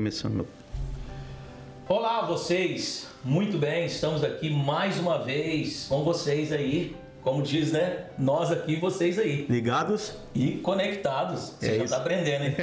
começando. Olá, vocês! Muito bem, estamos aqui mais uma vez com vocês aí. Como diz, né? Nós aqui, vocês aí. Ligados? E conectados. Você É já está aprendendo, hein?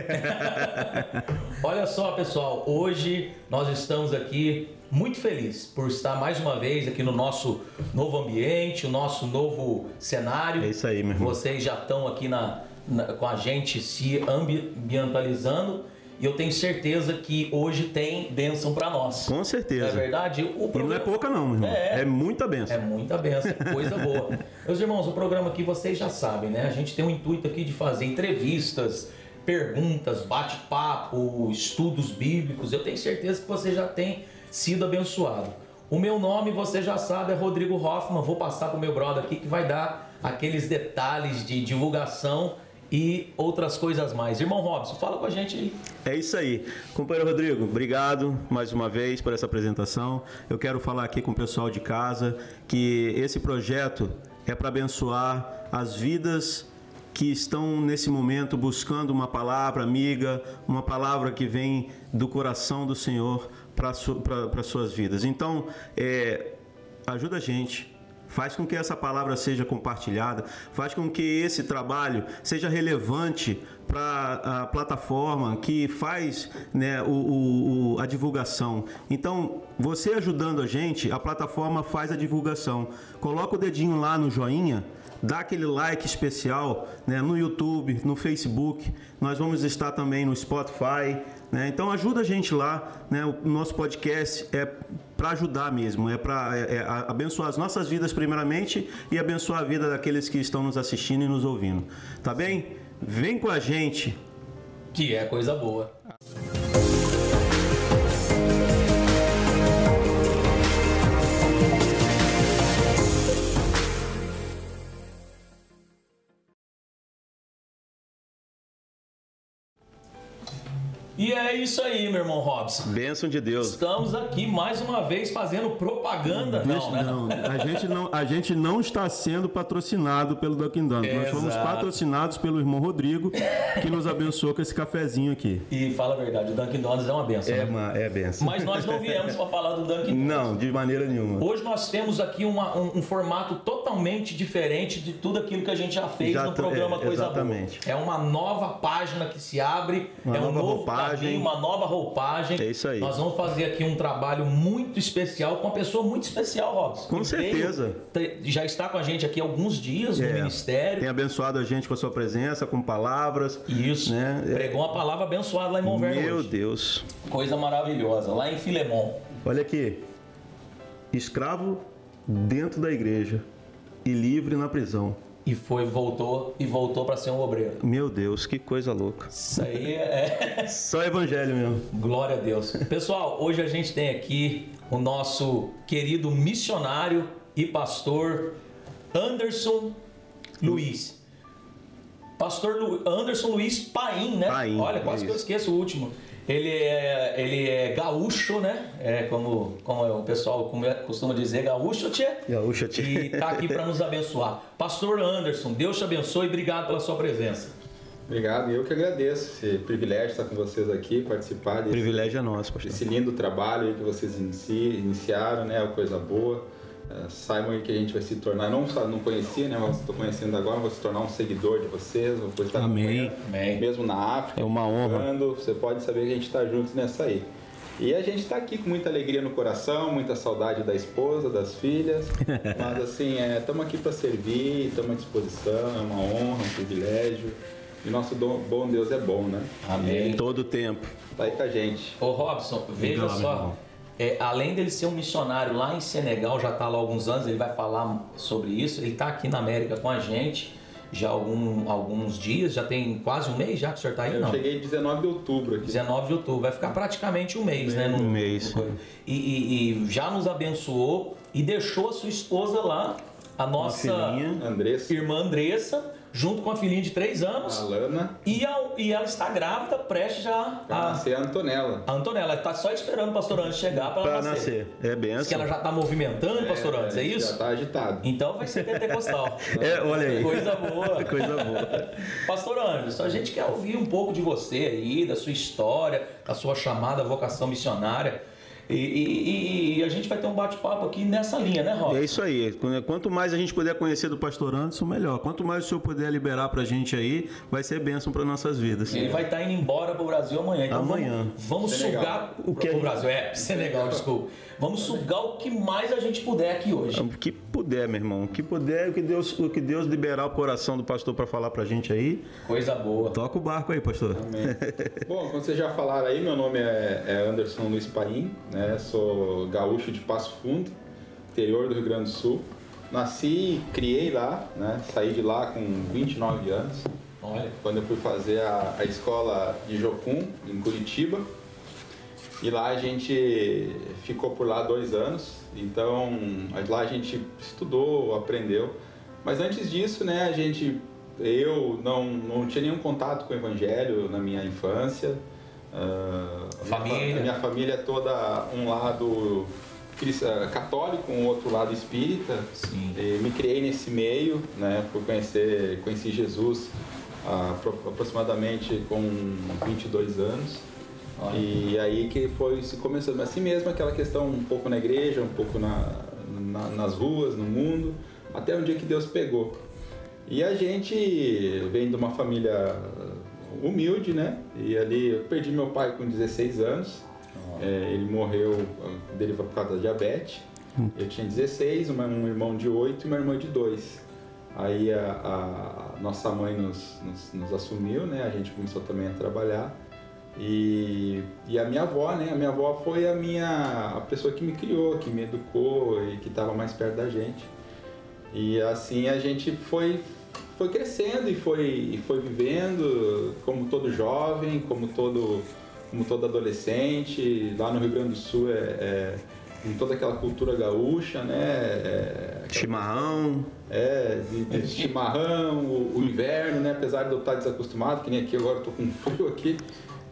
Olha só, pessoal. Hoje nós estamos aqui muito felizes por estar mais uma vez aqui no nosso novo ambiente, o nosso novo cenário. É isso aí, meu irmão. Vocês já estão aqui na, na- com a gente se ambientalizando. E eu tenho certeza que hoje tem bênção para nós. Com Não certeza. é verdade? O E não é programa- pouca não, meu irmão. É. É, muita benção. é muita benção, coisa boa. Meus irmãos, o programa aqui vocês já sabem, né? A gente tem o intuito aqui de fazer entrevistas, perguntas, bate-papo, estudos bíblicos. Eu tenho certeza que você já tem sido abençoado. O meu nome, você já sabe, é Rodrigo Hoffman. Vou passar para o meu brother aqui que vai dar aqueles detalhes de divulgação e outras coisas mais. Irmão Robson, fala com a gente aí. É isso aí. Companheiro Rodrigo, obrigado mais uma vez por essa apresentação. Eu quero falar aqui com o pessoal de casa que esse projeto é para abençoar as vidas que estão nesse momento buscando uma palavra amiga, uma palavra que vem do coração do Senhor para su suas vidas. Então, é, ajuda a gente. Faz com que essa palavra seja compartilhada, faz com que esse trabalho seja relevante para a plataforma que faz né, o, o- a divulgação. Então, você ajudando a gente, a plataforma faz a divulgação. Coloca o dedinho lá no joinha, dá aquele like especial né, no YouTube, no Facebook. Nós vamos estar também no Spotify. né? Então ajuda a gente lá. Né? O nosso podcast é para ajudar mesmo, é para é, é abençoar as nossas vidas primeiramente e abençoar a vida daqueles que estão nos assistindo e nos ouvindo. Tá bem? Vem com a gente. Que é coisa boa. E é isso aí, meu irmão Robson. Bênção de Deus. Estamos aqui mais uma vez fazendo propaganda. Não, né? não, a gente não, a gente não está sendo patrocinado pelo Dunkin' Donuts. Nós fomos patrocinados pelo irmão Rodrigo, que nos abençoou com esse cafezinho aqui. E fala a verdade, o Dunkin' Donuts é uma benção. É, né? uma, é benção. Mas nós não viemos para falar do Dunkin' Donuts. Não, de maneira nenhuma. Hoje nós temos aqui uma- um, um formato totalmente diferente de tudo aquilo que a gente já fez Já no programa é, Coisa exatamente. Boa. É uma nova página que se abre, Uma é um nova novo roupagem. uma nova roupagem. É isso aí. Nós vamos fazer aqui um trabalho muito especial com uma pessoa muito especial, Robson. Com certeza. veio- já está com a gente aqui há alguns dias no É, ministério. Tem abençoado a gente com a sua presença, com palavras. Isso. Né? Pregou uma palavra abençoada lá em Monverno Meu hoje. Deus. Coisa maravilhosa, lá em Filemon. Olha aqui. Escravo dentro da igreja e livre na prisão. E foi, voltou e voltou para ser um obreiro. Meu Deus, que coisa louca. Isso aí é. Só evangelho mesmo. Glória a Deus. Pessoal, hoje a gente tem aqui o nosso querido missionário e pastor Anderson Luiz. Pastor Anderson Luiz Paim, né? Paim, Olha, quase que eu esqueço o último. Ele é, ele é gaúcho, né? É como, como o pessoal costuma dizer, gaúcho, tchê? Gaúcho, tchê. E tá aqui para nos abençoar. Pastor Anderson, Deus te abençoe e obrigado pela sua presença. Obrigado, e eu que agradeço esse privilégio de estar com vocês aqui, participar desse, privilégio é nosso, pastor. desse lindo trabalho que vocês inici- iniciaram, né? Uma coisa boa. Eh, saibam aí que a gente vai se tornar, não só não conhecia, né? Mas estou conhecendo agora, vou se tornar um seguidor de vocês, vou estar Amém. Amém. mesmo na África. É uma honra. procurando, Você pode saber que a gente está juntos nessa aí. E a gente está aqui com muita alegria no coração, muita saudade da esposa, das filhas, mas assim, estamos aqui para servir, estamos à disposição, é uma honra, um privilégio. E nosso dom- bom Deus é bom, né? Amém. Todo o tempo. Tá aí com a gente. Ô Robson, veja Legal, só. É, além dele ser um missionário lá em Senegal, já está lá há alguns anos, ele vai falar sobre isso. Ele está aqui na América com a gente já há algum, alguns dias, já tem quase um mês já que o senhor está aí, Eu não? cheguei 19 de outubro aqui. 19 de outubro, vai ficar praticamente um mês, né? no- Um mês. no- E, e- e já nos abençoou e deixou a sua esposa lá, a nossa. Andressa. irmã Andressa, junto com a filhinha de 3 anos. A Lana. E, a, e ela está grávida, prestes já a nascer a Antonella. A Antonella está só esperando o pastor Antes chegar para nascer. nascer. É bem assim. que ela já está movimentando, pastor Antes, é, é isso? Já está agitado. Então vai ser pentecostal. é, olha aí. Coisa boa. Coisa boa. Pastor Anderson, a gente quer ouvir um pouco de você aí, da sua história, da sua chamada vocação missionária. E, e, e, a gente vai ter um bate-papo aqui nessa linha, né, Rob? É isso aí. Quanto mais a gente puder conhecer do pastor Anderson, melhor. Quanto mais o senhor puder liberar pra gente aí, vai ser bênção para nossas vidas. Ele vai estar tá indo embora pro Brasil amanhã. Então amanhã. Vamos, vamos sugar o que pro Brasil. É, Senegal, desculpa. Vamos sugar o que mais a gente puder aqui hoje. O que puder, meu irmão. O que puder, o que Deus, o que Deus liberar o coração do pastor para falar pra gente aí. Coisa boa. Toca o barco aí, pastor. Amém. Bom, como vocês já falaram aí, meu nome é, é Anderson Luiz Paim, né? Sou gaúcho de Passo Fundo, interior do Rio Grande do Sul. Nasci e criei lá, né? Saí de lá com 29 anos. Olha. Quando eu fui fazer a, a escola de Jocum, em Curitiba. E lá a gente ficou por lá dois anos, então lá a gente estudou, aprendeu. Mas antes disso, né, a gente, eu não, não tinha nenhum contato com o Evangelho na minha infância. Uh, família. A minha família é toda um lado católico, um outro lado espírita. Sim. me criei nesse meio, né, por conhecer, conheci Jesus uh, aproximadamente com 22 anos. Olha. E aí que foi se começando assim mesmo, aquela questão um pouco na igreja, um pouco na, na, nas ruas, no mundo, até um dia que Deus pegou. E a gente vem de uma família humilde, né? E ali eu perdi meu pai com 16 anos. É, ele morreu dele por causa da diabetes. Hum. Eu tinha 16, uma, um irmão de 8 e uma irmã de 2. Aí a, a nossa mãe nos, nos, nos, assumiu, né? A gente começou também a trabalhar. E, e a minha avó, né? A minha avó foi a minha a pessoa que me criou, que me educou e que estava mais perto da gente. E assim a gente foi foi crescendo e foi e foi vivendo como todo jovem, como todo como todo adolescente. Lá no Rio Grande do Sul é, é em toda aquela cultura gaúcha, né? É, chimarrão. É, de, de chimarrão, o, o, inverno, né? Apesar de eu estar desacostumado, que nem aqui agora eu tô com frio aqui,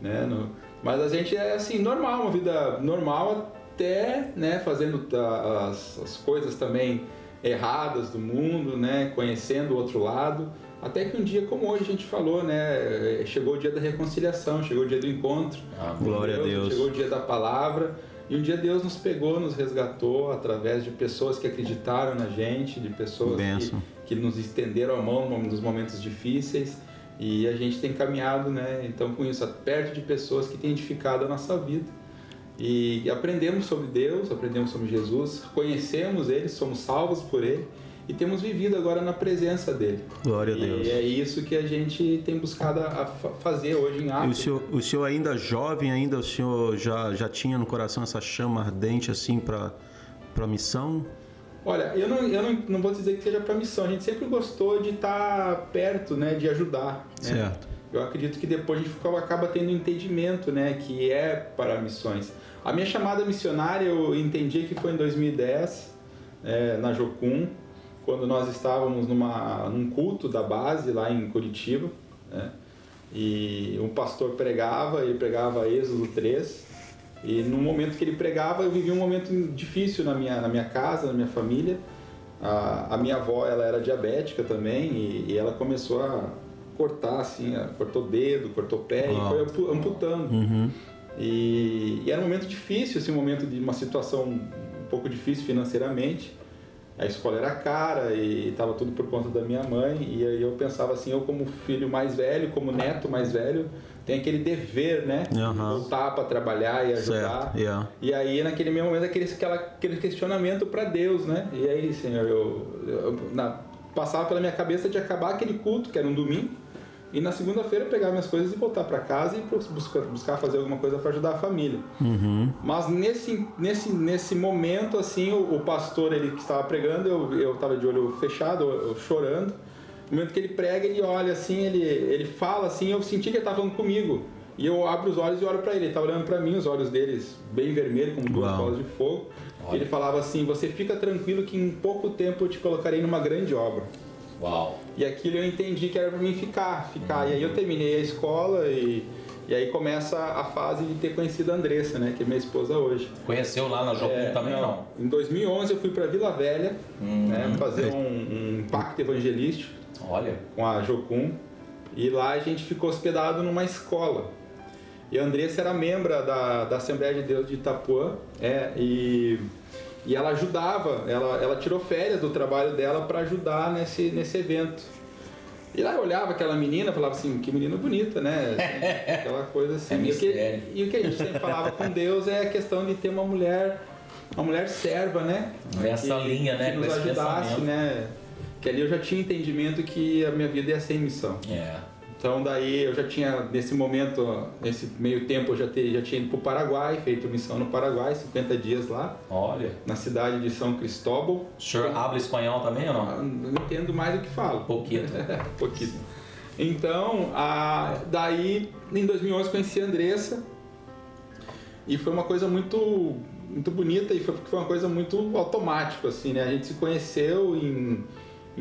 né? No, mas a gente é assim, normal, uma vida normal até, né, fazendo as, as coisas também erradas do mundo, né, conhecendo o outro lado, até que um dia como hoje a gente falou, né, chegou o dia da reconciliação, chegou o dia do encontro. Ah, glória Deus, a Deus. Chegou o dia da palavra. E um dia Deus nos pegou, nos resgatou através de pessoas que acreditaram na gente, de pessoas que, que, nos estenderam a mão nos momentos difíceis. E a gente tem caminhado, né? Então, com isso, perto de pessoas que têm edificado a nossa vida. E aprendemos sobre Deus, aprendemos sobre Jesus, conhecemos Ele, somos salvos por Ele e temos vivido agora na presença dele. Glória a Deus. E é isso que a gente tem buscado a fazer hoje em África. E o senhor, o senhor ainda jovem, ainda o senhor já, já tinha no coração essa chama ardente assim para a missão? Olha, eu não, eu não, não vou dizer que seja para missão. A gente sempre gostou de estar perto, né, de ajudar. Né? Certo. Eu acredito que depois a gente acaba tendo entendimento, né, que é para missões. A minha chamada missionária eu entendi que foi em 2010, é, na Jocum, quando nós estávamos numa, num culto da base lá em Curitiba. Né, e um pastor pregava, ele pregava Êxodo 3, e no momento que ele pregava, eu vivi um momento difícil na minha, na minha casa, na minha família. A, a minha avó, ela era diabética também e, e ela começou a cortar, assim, cortou dedo, cortou pé oh. e foi amputando. Uhum. E, e, era um momento difícil, assim, um momento de uma situação um pouco difícil financeiramente. A escola era cara e estava tudo por conta da minha mãe. E aí eu pensava assim, eu como filho mais velho, como neto mais velho, tem aquele dever, né? Uhum. Voltar para trabalhar e ajudar. Yeah. E aí, naquele mesmo momento, aquele, aquele questionamento para Deus, né? E aí, Senhor, eu, eu na, passava pela minha cabeça de acabar aquele culto, que era um domingo, e na segunda-feira pegar minhas coisas e voltar para casa e buscar, buscar fazer alguma coisa para ajudar a família. Uhum. Mas nesse, nesse, nesse momento, assim, o, o, pastor ele que estava pregando, eu estava de olho fechado, eu, eu chorando. No momento que ele prega, ele olha assim, ele, ele fala assim, eu senti que ele estava falando comigo. E eu abro os olhos e olho para ele. Ele está olhando para mim, os olhos deles bem vermelhos, com duas bolas de fogo. Olha. Ele falava assim: Você fica tranquilo que em pouco tempo eu te colocarei numa grande obra. Uau. E aquilo eu entendi que era para mim ficar, ficar. E aí eu terminei a escola e, e aí começa a fase de ter conhecido a Andressa, né, que é minha esposa hoje. Conheceu lá na Jocum É, também não? Em 2011 eu fui para Vila Velha, Hum. né, fazer um, um impacto evangelístico Olha, com a Jocum. E lá a gente ficou hospedado numa escola. E a Andressa era membra da, da Assembleia de Deus de Itapuã. É, e, e ela ajudava, ela, ela tirou férias do trabalho dela para ajudar nesse, nesse evento. E lá eu olhava aquela menina falava assim, que menina bonita, né? Aquela coisa assim. É e, o que, e o que a gente sempre falava com Deus é a questão de ter uma mulher, uma mulher serva, né? Nessa linha, né, Que nos ajudasse, pensamento. né? Que ali eu já tinha entendimento que a minha vida ia ser em missão. é. Então daí eu já tinha, nesse momento, nesse meio tempo, eu já, ter, já tinha ido para o Paraguai, feito missão no Paraguai, 50 dias lá, Olha. na cidade de São Cristóbal. O senhor habla espanhol também ou Ah, não? Não entendo mais do que falo. Pouquinho. Pouquíssimo. Então, a, daí em 2011 conheci a Andressa e foi uma coisa muito muito bonita e foi porque foi uma coisa muito automática assim, né? A gente se conheceu em,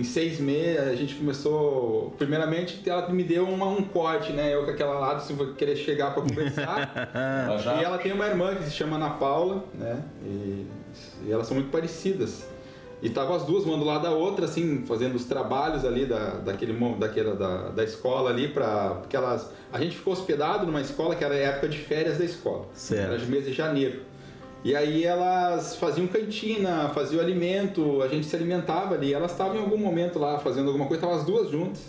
em seis meses, a gente começou primeiramente ela me deu uma, um corte, né? Eu com aquela lado assim, vou querer chegar para conversar. E ela tem uma irmã que se chama Ana Paula, né? E, e elas são muito parecidas. E estavam as duas, uma do lado da outra, assim, fazendo os trabalhos ali da, daquele, daquela, da, da escola ali, pra, porque elas... A gente ficou hospedado numa escola que era época de férias da escola. Certo. Era de mês de janeiro. E aí elas faziam cantina, faziam alimento, a gente se alimentava ali. Elas estavam em algum momento lá fazendo alguma coisa, estavam as duas juntas.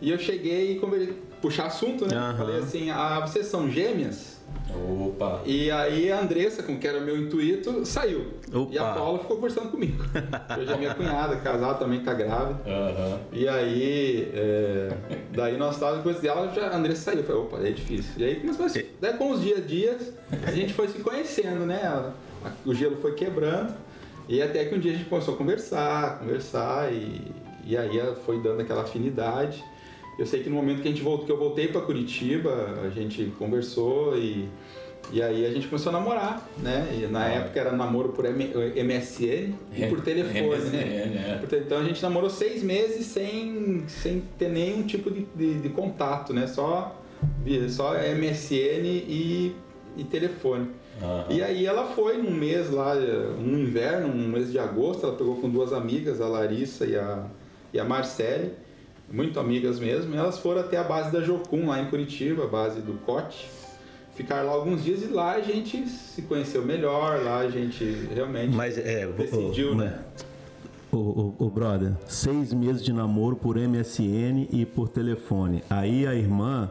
E eu cheguei e puxar assunto, né? Aham. Falei assim, ah, vocês são gêmeas? Opa. E aí a Andressa, com que era o meu intuito, saiu. Opa. E a Paula ficou conversando comigo. Hoje é minha cunhada, casada também, tá grávida. Aham. E aí, é, daí nós estávamos depois dela, já, a Andressa saiu. Eu falei, opa, é difícil. E aí começou a se- daí com os dias a dias, a gente foi se conhecendo, né? O gelo foi quebrando. E até que um dia a gente começou a conversar, conversar, e, e aí ela foi dando aquela afinidade. Eu sei que no momento que a gente voltou, que eu voltei para Curitiba, a gente conversou e, e aí a gente começou a namorar, né? E na Ah. época era namoro por M- MSN e por telefone, MSN, né? é. Portanto, Então a gente namorou seis meses sem, sem ter nenhum tipo de, de, de contato, né? Só, só MSN e, e telefone. E aí ela foi num mês lá, um inverno, um mês de agosto, ela pegou com duas amigas, a Larissa e a, e a Marcele, muito amigas mesmo. Elas foram até a base da Jocum, lá em Curitiba, a base do Cote. Ficaram lá alguns dias e lá a gente se conheceu melhor, lá a gente realmente Mas é. o- decidiu, o, né? O, o, o brother, seis meses de namoro por MSN e por telefone. Aí a irmã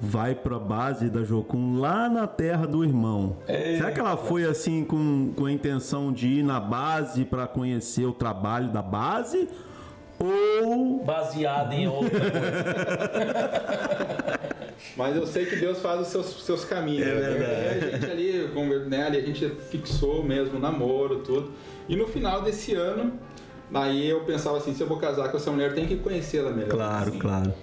vai pra base da Jocum lá na terra do irmão. Será que ela foi assim com, com a intenção de ir na base pra conhecer o trabalho da base? Ou. Baseado em outra coisa. Mas eu sei que Deus faz os seus, seus caminhos. É né? verdade. E a gente ali, né, ali, a gente fixou mesmo o namoro, tudo. E no final desse ano, aí eu pensava assim, se eu vou casar com essa mulher, tenho que conhecê-la melhor. Claro, claro.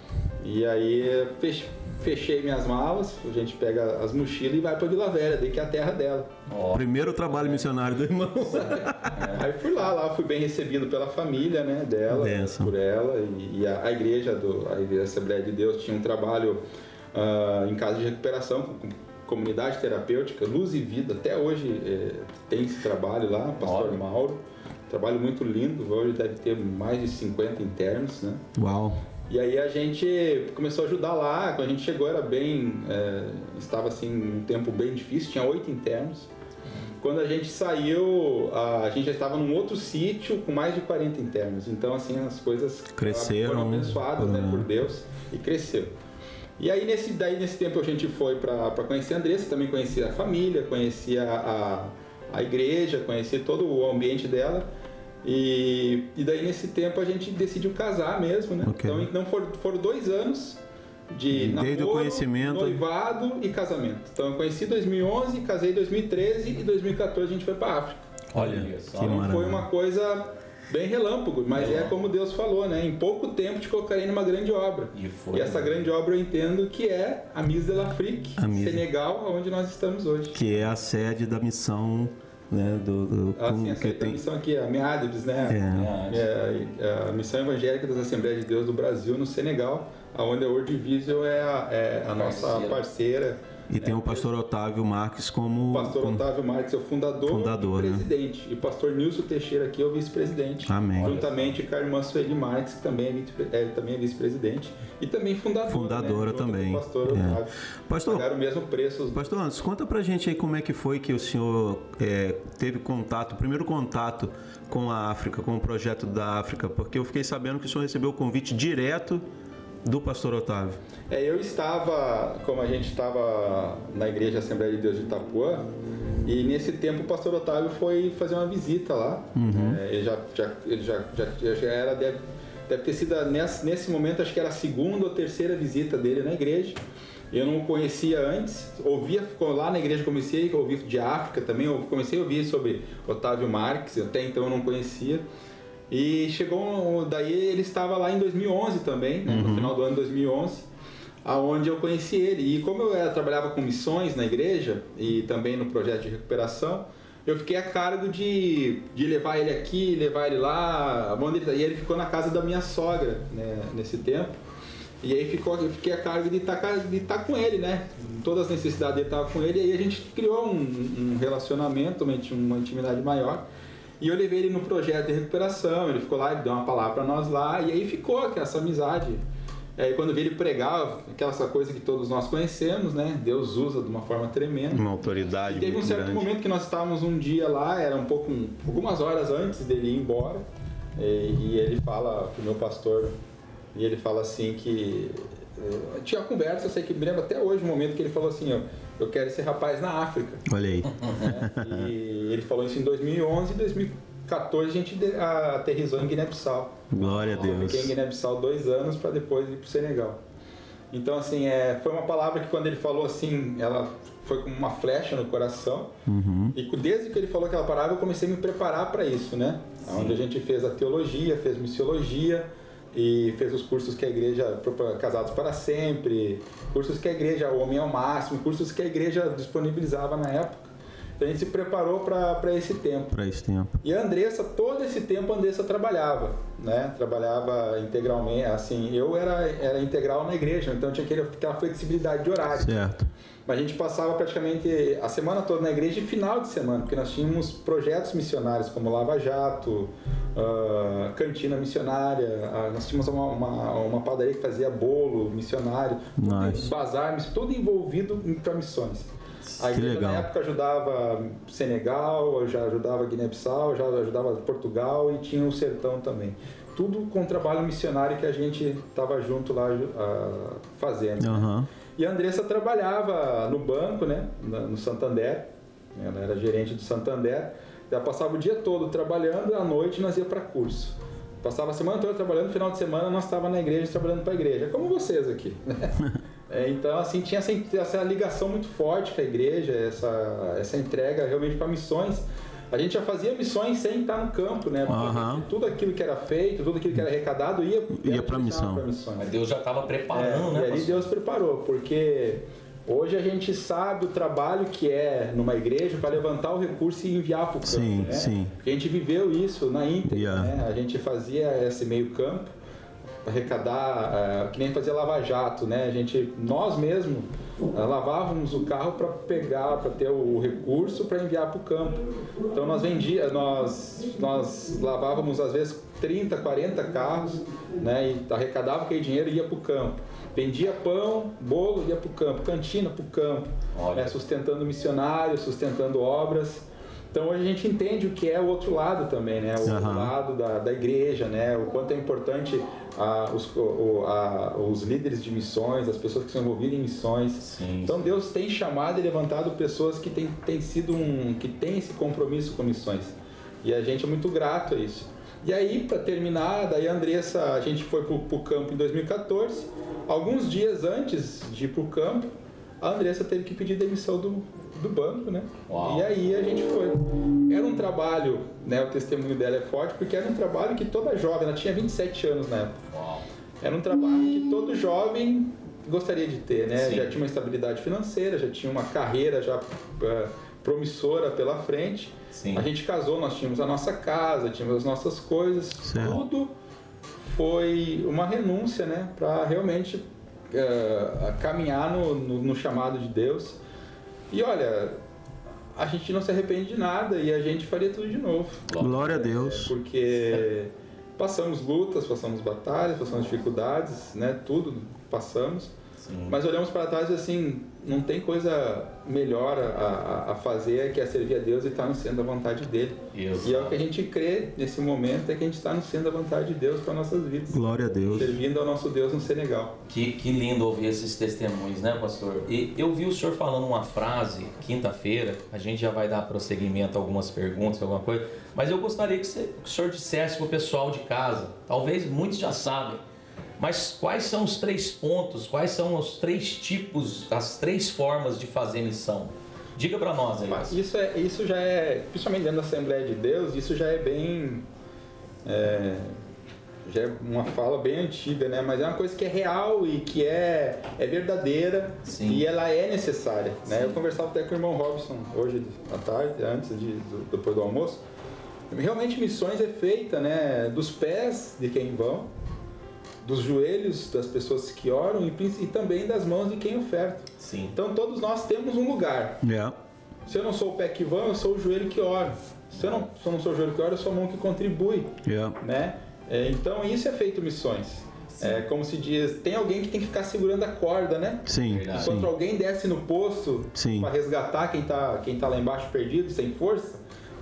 E aí fech- fechei minhas malas, a gente pega as mochilas e vai pra Vila Velha, daí que é a terra dela. Ó, Primeiro trabalho missionário do irmão. Aí fui lá, lá fui bem recebido pela família, né, dela, Benção. por ela e, e a, a igreja do a igreja Assembleia de Deus tinha um trabalho ah, em casa de recuperação com, com comunidade terapêutica, Luz e Vida, até hoje eh, tem esse trabalho lá, Pastor. Mauro, trabalho muito lindo, hoje deve ter mais de 50 internos, né? Uau. E aí a gente começou a ajudar lá. Quando a gente chegou era bem, é, estava assim um tempo bem difícil. Tinha oito internos. Quando a gente saiu, a gente já estava num outro sítio com mais de 40 internos. Então assim as coisas Cresceram, foram abençoadas né, uhum. por Deus e cresceu. E aí nesse daí nesse tempo a gente foi para conhecer a Andressa, também conhecia a família, conhecia a, a igreja, conhecia todo o ambiente dela. E, e daí nesse tempo a gente decidiu casar mesmo, né? Ok. Então, então foram, foram dois anos de Desde namoro, conhecimento. noivado e casamento. Então eu conheci em 2011, casei em 2013 e em 2014 a gente foi para África. olha só. que Então maravilha. foi uma coisa bem relâmpago, mas é Relâmpago. como Deus falou, né? Em pouco tempo te colocarei numa grande obra. E foi. E essa grande obra eu entendo que é a Mise de l'Afrique. Senegal, onde nós estamos hoje. Que é a sede da missão né? Do, do Ah, sim, que aí tem a missão aqui, a MEADEBS, né? É. É, a Missão Evangélica das Assembleias de Deus do Brasil no Senegal, onde a World Vision é a, é a nossa Parceira. E tem o pastor Otávio Marques como. Pastor como- Otávio Marques é o fundador, Fundador, e né? presidente. E o pastor Nilson Teixeira aqui é o vice-presidente. Amém. Juntamente com a irmã Sueli Marques, que também é, é, também é vice-presidente. E também fundadora. Fundadora né? Também. Pastor É. Otávio. Pastor, Pagaram o mesmo preço. os Pastor Anderson, conta pra gente aí como é que foi que o senhor é, teve contato, o primeiro contato com a África, com o projeto da África, porque eu fiquei sabendo que o senhor recebeu o convite direto do pastor Otávio. É, eu estava, como a gente estava na Igreja Assembleia de Deus de Itapuã, e nesse tempo o pastor Otávio foi fazer uma visita lá. É, ele já, já, ele já, já, já era, deve, deve ter sido nesse, nesse momento, acho que era a segunda ou terceira visita dele na igreja. Eu não o conhecia antes, ouvia lá na igreja, comecei a ouvir de África também, eu comecei a ouvir sobre Otávio Marques, até então eu não conhecia. E chegou, daí ele estava lá em 2011 também, né, no final do ano de 2011, aonde eu conheci ele. E como eu era, trabalhava com missões na igreja e também no projeto de recuperação, eu fiquei a cargo de, de levar ele aqui, levar ele lá, onde ele, e ele ficou na casa da minha sogra né, nesse tempo. E aí ficou, eu fiquei a cargo de estar de tá com ele, né? Todas as necessidades dele estavam com ele, e aí a gente criou um, um relacionamento, uma intimidade maior. E eu levei ele no projeto de recuperação, ele ficou lá, ele deu uma palavra para nós lá, e aí ficou essa amizade. E aí quando vi ele pregar, aquela coisa que todos nós conhecemos, né? Deus usa de uma forma tremenda. Uma autoridade E teve um certo grande. momento que nós estávamos um dia lá, era um pouco, algumas horas antes dele ir embora, e, e ele fala pro meu pastor, e ele fala assim que eh, tinha conversa, eu sei que me lembro até hoje o momento que ele falou assim, ó, eu quero esse rapaz na África. Olha aí. né? E ele falou isso em 2011 e 2014 a gente aterrizou em Guiné-Bissau. Glória a Eu Deus. fiquei em Guiné-Bissau dois anos para depois ir para o Senegal. Então, assim, é, foi uma palavra que quando ele falou assim, ela foi como uma flecha no coração. Uhum. E desde que ele falou aquela palavra, eu comecei a me preparar para isso, né? Onde a gente fez a teologia, fez missiologia e fez os cursos que a igreja, Casados para Sempre, cursos que a igreja, O Homem ao Máximo, cursos que a igreja disponibilizava na época. Então a gente se preparou para esse tempo. Para esse tempo. E a Andressa, todo esse tempo a Andressa trabalhava, né? Trabalhava integralmente, assim, eu era, era integral na igreja, então tinha aquele, aquela flexibilidade de horário. Certo. Mas a gente passava praticamente a semana toda na igreja e final de semana, porque nós tínhamos projetos missionários como Lava Jato, ah, Cantina Missionária, ah, nós tínhamos uma, uma, uma padaria que fazia bolo missionário, Nice. bazar, tudo envolvido para missões. A igreja na época ajudava Senegal, já ajudava Guiné-Bissau, já ajudava Portugal e tinha o Sertão também. Tudo com o trabalho missionário que a gente estava junto lá ah, fazendo. né? E a Andressa trabalhava no banco, né, no Santander. Ela era gerente do Santander. Ela passava o dia todo trabalhando, à noite nós ia para curso. Passava a semana toda trabalhando, no final de semana nós estava na igreja trabalhando para a igreja, como vocês aqui. né? Então, assim, tinha essa, essa ligação muito forte com a igreja, essa, essa entrega realmente para missões. A gente já fazia missões sem estar no campo, né? Porque Aham. Tudo aquilo que era feito, tudo aquilo que era arrecadado ia, Ia pra direcionado missão. missões. Mas Deus já estava preparando, É, né? e ali? Deus preparou, porque hoje a gente sabe o trabalho que é numa igreja para levantar o recurso e enviar para o campo. Sim, né? sim. A gente viveu isso na íntegra, Yeah. né? A gente fazia esse meio campo para arrecadar, eh, que nem fazia lava jato, né? A gente, nós mesmos, lavávamos o carro para pegar, para ter o recurso para enviar para o campo. Então nós vendia, nós, nós lavávamos às vezes 30, 40 carros, né? E arrecadava aquele dinheiro e ia para o campo. Vendia pão, bolo, ia para o campo, cantina para o campo, né? sustentando missionários, sustentando obras. Então hoje a gente entende o que é o outro lado também, né? O outro Aham. lado da, da igreja, né? O quanto é importante os, o- a- os líderes de missões, as pessoas que são envolvidas em missões. Sim. Então Deus tem chamado e levantado pessoas que têm tem sido um que têm esse compromisso com missões. E a gente é muito grato a isso. E aí, para terminar, daí a Andressa, a gente foi para o campo em 2014. Alguns dias antes de ir para o campo, a Andressa teve que pedir demissão do, do banco, né? Uau. E aí a gente foi. Era um trabalho, né? O testemunho dela é forte, porque era um trabalho que toda jovem, ela tinha 27 anos na época. Uau. Era um trabalho que todo jovem gostaria de ter, né? Sim. Já tinha uma estabilidade financeira, já tinha uma carreira já eh, promissora pela frente. Sim. A gente casou, nós tínhamos a nossa casa, tínhamos as nossas coisas, Certo. tudo foi uma renúncia, né, para realmente eh, caminhar no, no- no chamado de Deus. E olha, a gente não se arrepende de nada e a gente faria tudo de novo. Glória a Deus. Porque passamos lutas, passamos batalhas, passamos dificuldades, né? Tudo passamos. Sim. Mas olhamos para trás e assim, não tem coisa melhor a, a- a fazer que é servir a Deus e estar no centro da vontade dele. Exato. E é o que a gente crê nesse momento, é que a gente está no centro da vontade de Deus para nossas vidas. Glória a Deus. Servindo ao nosso Deus no Senegal. Que, que lindo ouvir esses testemunhos, né, pastor? E eu vi o senhor falando uma frase quinta-feira, a gente já vai dar prosseguimento a algumas perguntas, alguma coisa, mas eu gostaria que, você- que o senhor dissesse para o pessoal de casa, talvez muitos já sabem, mas quais são os três pontos, quais são os três tipos, as três formas de fazer missão? Diga para nós aí. Mas isso, é, isso já é, principalmente dentro da Assembleia de Deus, isso já é bem. é, já é uma fala bem antiga, né? Mas é uma coisa que é real e que é, é verdadeira Sim. e ela é necessária. Né? Sim. Eu conversava até com o irmão Robson hoje à tarde, antes de, do- depois do almoço. Realmente missões é feita né, dos pés de quem vão, dos joelhos das pessoas que oram e, e também das mãos de quem oferta. Sim. Então todos nós temos um lugar. É. Se eu não sou o pé que vão, eu sou o joelho que ora. Se eu não, se eu não sou o joelho que ora, eu sou a mão que contribui, É. né? É, então isso é feito missões. É como se diz, tem alguém que tem que ficar segurando a corda, né? Sim, Verdade. Enquanto sim. alguém desce no poço Sim. para resgatar quem tá, quem tá lá embaixo perdido, sem força,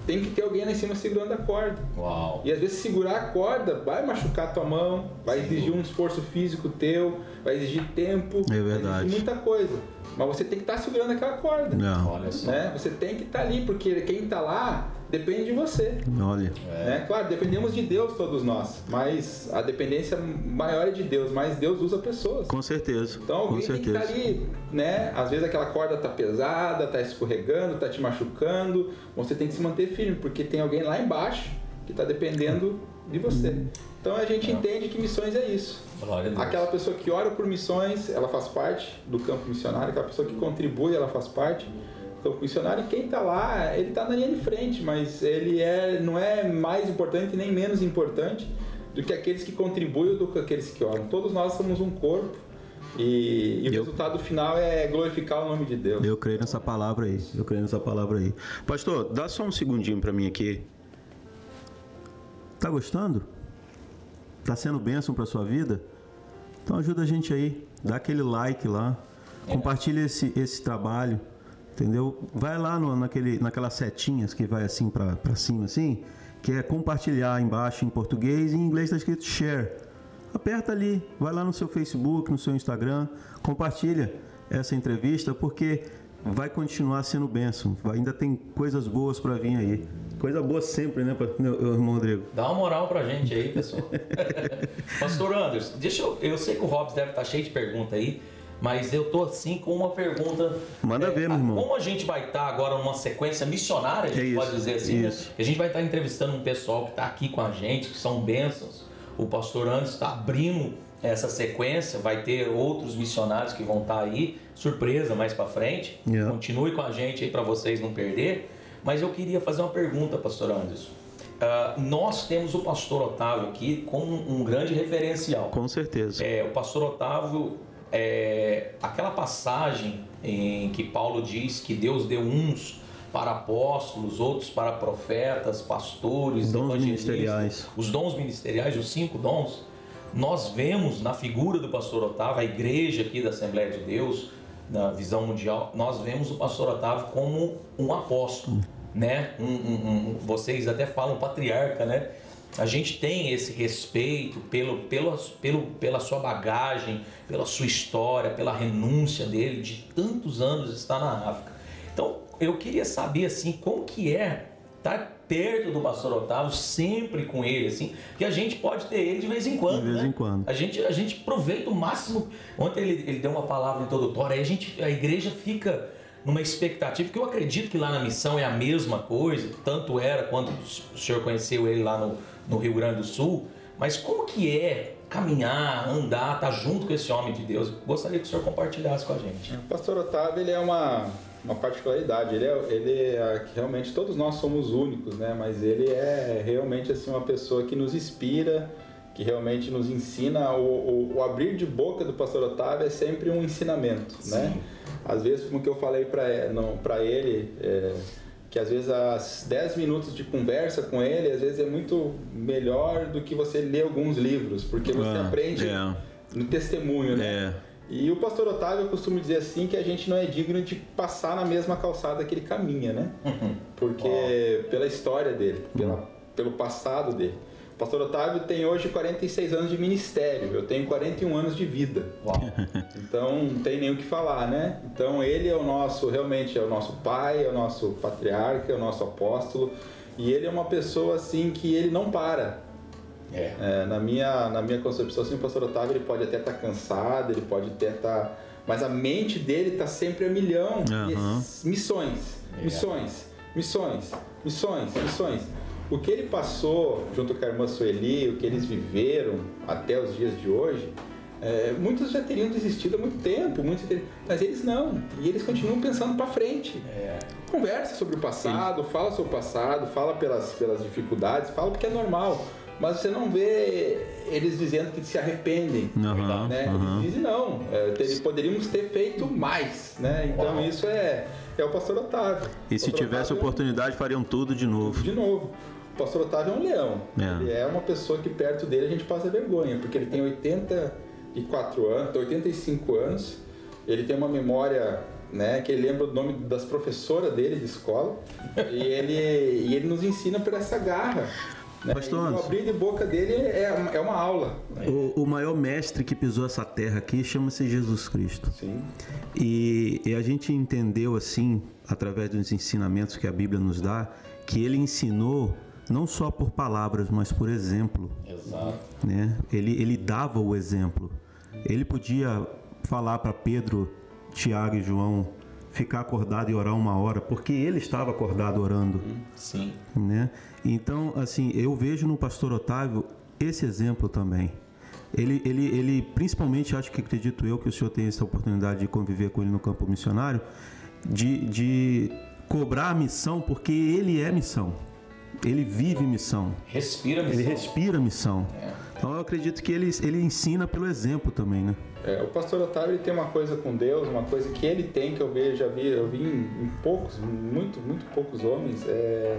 tem que ter alguém lá em cima segurando a corda. Uau. E às vezes segurar a corda vai machucar tua mão, vai exigir um esforço físico teu, vai exigir tempo, É vai verdade. exigir muita coisa. Mas você tem que estar segurando aquela corda Não. Olha só. né? Você tem que estar ali, porque quem está lá depende de você. Olha. Né? Claro, dependemos de Deus todos nós, mas a dependência maior é de Deus, mas Deus usa pessoas. Com certeza. Então Com alguém tem que certeza. estar ali, né? Às vezes aquela corda tá pesada, tá escorregando, tá te machucando, você tem que se manter firme, porque tem alguém lá embaixo que está dependendo de você. Então a gente entende que missões é isso. Glória a Deus. Aquela pessoa que ora por missões, ela faz parte do campo missionário. Aquela pessoa que contribui, ela faz parte missionário. E quem está lá, ele está na linha de frente, mas ele é, não é mais importante nem menos importante do que aqueles que contribuem ou do que aqueles que oram. Todos nós somos um corpo e, e o Eu- resultado final é glorificar o nome de Deus. Eu creio nessa palavra aí. Eu creio nessa palavra aí. Pastor, dá só um segundinho para mim aqui. Tá gostando? Tá sendo bênção para sua vida? Então ajuda a gente aí, dá aquele like lá, compartilha esse, esse trabalho, entendeu? Vai lá no, naquele, naquelas setinhas que vai assim para cima assim, que é compartilhar embaixo em português e em inglês está escrito share. Aperta ali, vai lá no seu Facebook, no seu Instagram, compartilha essa entrevista porque vai continuar sendo bênção. Vai- Ainda tem coisas boas para vir aí. Coisa boa sempre, né, meu irmão Rodrigo? Dá uma moral pra gente aí, pessoal. Pastor Anderson, deixa eu. Eu sei que o Robson deve estar cheio de pergunta aí, mas eu tô assim com uma pergunta. Manda ver, meu irmão. Como a gente vai estar agora numa sequência missionária, a gente É isso, pode dizer assim, né? A gente vai estar entrevistando um pessoal que está aqui com a gente, que são bênçãos. O pastor Anderson está abrindo essa sequência, vai ter outros missionários que vão estar aí, surpresa mais para frente. Yeah. Continue com a gente aí para vocês não perder. Mas eu queria fazer uma pergunta, pastor Anderson. Ah, nós temos o pastor Otávio aqui como um grande referencial. Com certeza. É, o pastor Otávio, é, aquela passagem em que Paulo diz que Deus deu uns para apóstolos, outros para profetas, pastores, Dons ministeriais. os dons ministeriais, os cinco dons, nós vemos na figura do pastor Otávio, a igreja aqui da Assembleia de Deus, na visão mundial, nós vemos o pastor Otávio como um apóstolo, né? Um, um- um- vocês até falam patriarca, né? A gente tem esse respeito pelo, pelo, pelo, pela sua bagagem, pela sua história, pela renúncia dele de tantos anos estar na África. Então, eu queria saber assim, como que é estar perto do pastor Otávio, sempre com ele, assim, que a gente pode ter ele de vez em quando. De vez né? em quando. A gente, a gente aproveita o máximo. Ontem ele, ele deu uma palavra introdutória, aí a, gente, a igreja fica numa expectativa, porque eu acredito que lá na missão é a mesma coisa, tanto era quando o senhor conheceu ele lá no, no Rio Grande do Sul, mas como que é caminhar, andar, estar junto com esse homem de Deus? Gostaria que o senhor compartilhasse com a gente. O pastor Otávio ele é uma, uma particularidade. Ele é, ele é, realmente todos nós somos únicos, né? Mas ele é realmente assim uma pessoa que nos inspira, que realmente nos ensina. O, o, o abrir de boca do Pastor Otávio é sempre um ensinamento, né? Sim. né? Às vezes, como que eu falei para ele, é, que às vezes as 10 minutos de conversa com ele, às vezes é muito melhor do que você ler alguns livros, porque você ah, aprende é. no testemunho, né? É. E o pastor Otávio eu costumo dizer assim que a gente não é digno de passar na mesma calçada que ele caminha, né? Uhum. Porque pela história dele, pela, pelo passado dele. O pastor Otávio tem hoje 46 anos de ministério, eu tenho 41 anos de vida. Uau. Então não tem nem o que falar, né? Então ele é o nosso, realmente é o nosso pai, é o nosso patriarca, é o nosso apóstolo. E ele é uma pessoa assim que ele não para. É. É, na, minha, na minha concepção, assim, o pastor Otávio ele pode até estar tá cansado, ele pode até estar. Tá, mas a mente dele está sempre a milhão. Uhum. Missões, missões, missões, missões, missões. O que ele passou junto com a irmã Sueli, o que eles viveram até os dias de hoje, é, muitos já teriam desistido há muito tempo, muitos teriam, mas eles não. E eles continuam pensando para frente. É. Conversa sobre o passado, Sim. fala sobre o passado, fala pelas, pelas dificuldades, fala porque é normal mas você não vê eles dizendo que se arrependem. Uhum, né? Uhum. Eles dizem não, é, ter, poderíamos ter feito mais. Né? Então Uau. isso é, é o pastor Otávio. E se tivesse Otávio, oportunidade, fariam tudo de novo. De novo. O pastor Otávio é um leão. É. Ele é uma pessoa que perto dele a gente passa vergonha, porque ele tem 84 anos, 85 anos, ele tem uma memória né, que ele lembra o nome das professoras dele de escola e ele, e ele nos ensina por essa garra né? Pastor o abrir de boca dele é, é uma aula. O, o, maior mestre que pisou essa terra aqui chama-se Jesus Cristo. Sim. E, e a gente entendeu assim, através dos ensinamentos que a Bíblia nos dá, que ele ensinou não só por palavras, mas por exemplo. Exato. Né? Ele, ele dava o exemplo. Ele podia falar para Pedro, Tiago e João ficar acordado e orar uma hora, porque ele estava acordado orando. Sim. Né? Então, assim, eu vejo no pastor Otávio esse exemplo também. Ele, ele, ele, principalmente, acho que acredito eu que o senhor tem essa oportunidade de conviver com ele no campo missionário, de, de cobrar a missão, porque ele é missão. Ele vive missão. Respira missão. Ele respira missão. É. Então eu acredito que ele, ele ensina pelo exemplo também, né? É, o pastor Otávio ele tem uma coisa com Deus, uma coisa que ele tem que eu vejo, já vi, eu vi em, em poucos, muito, muito poucos homens, é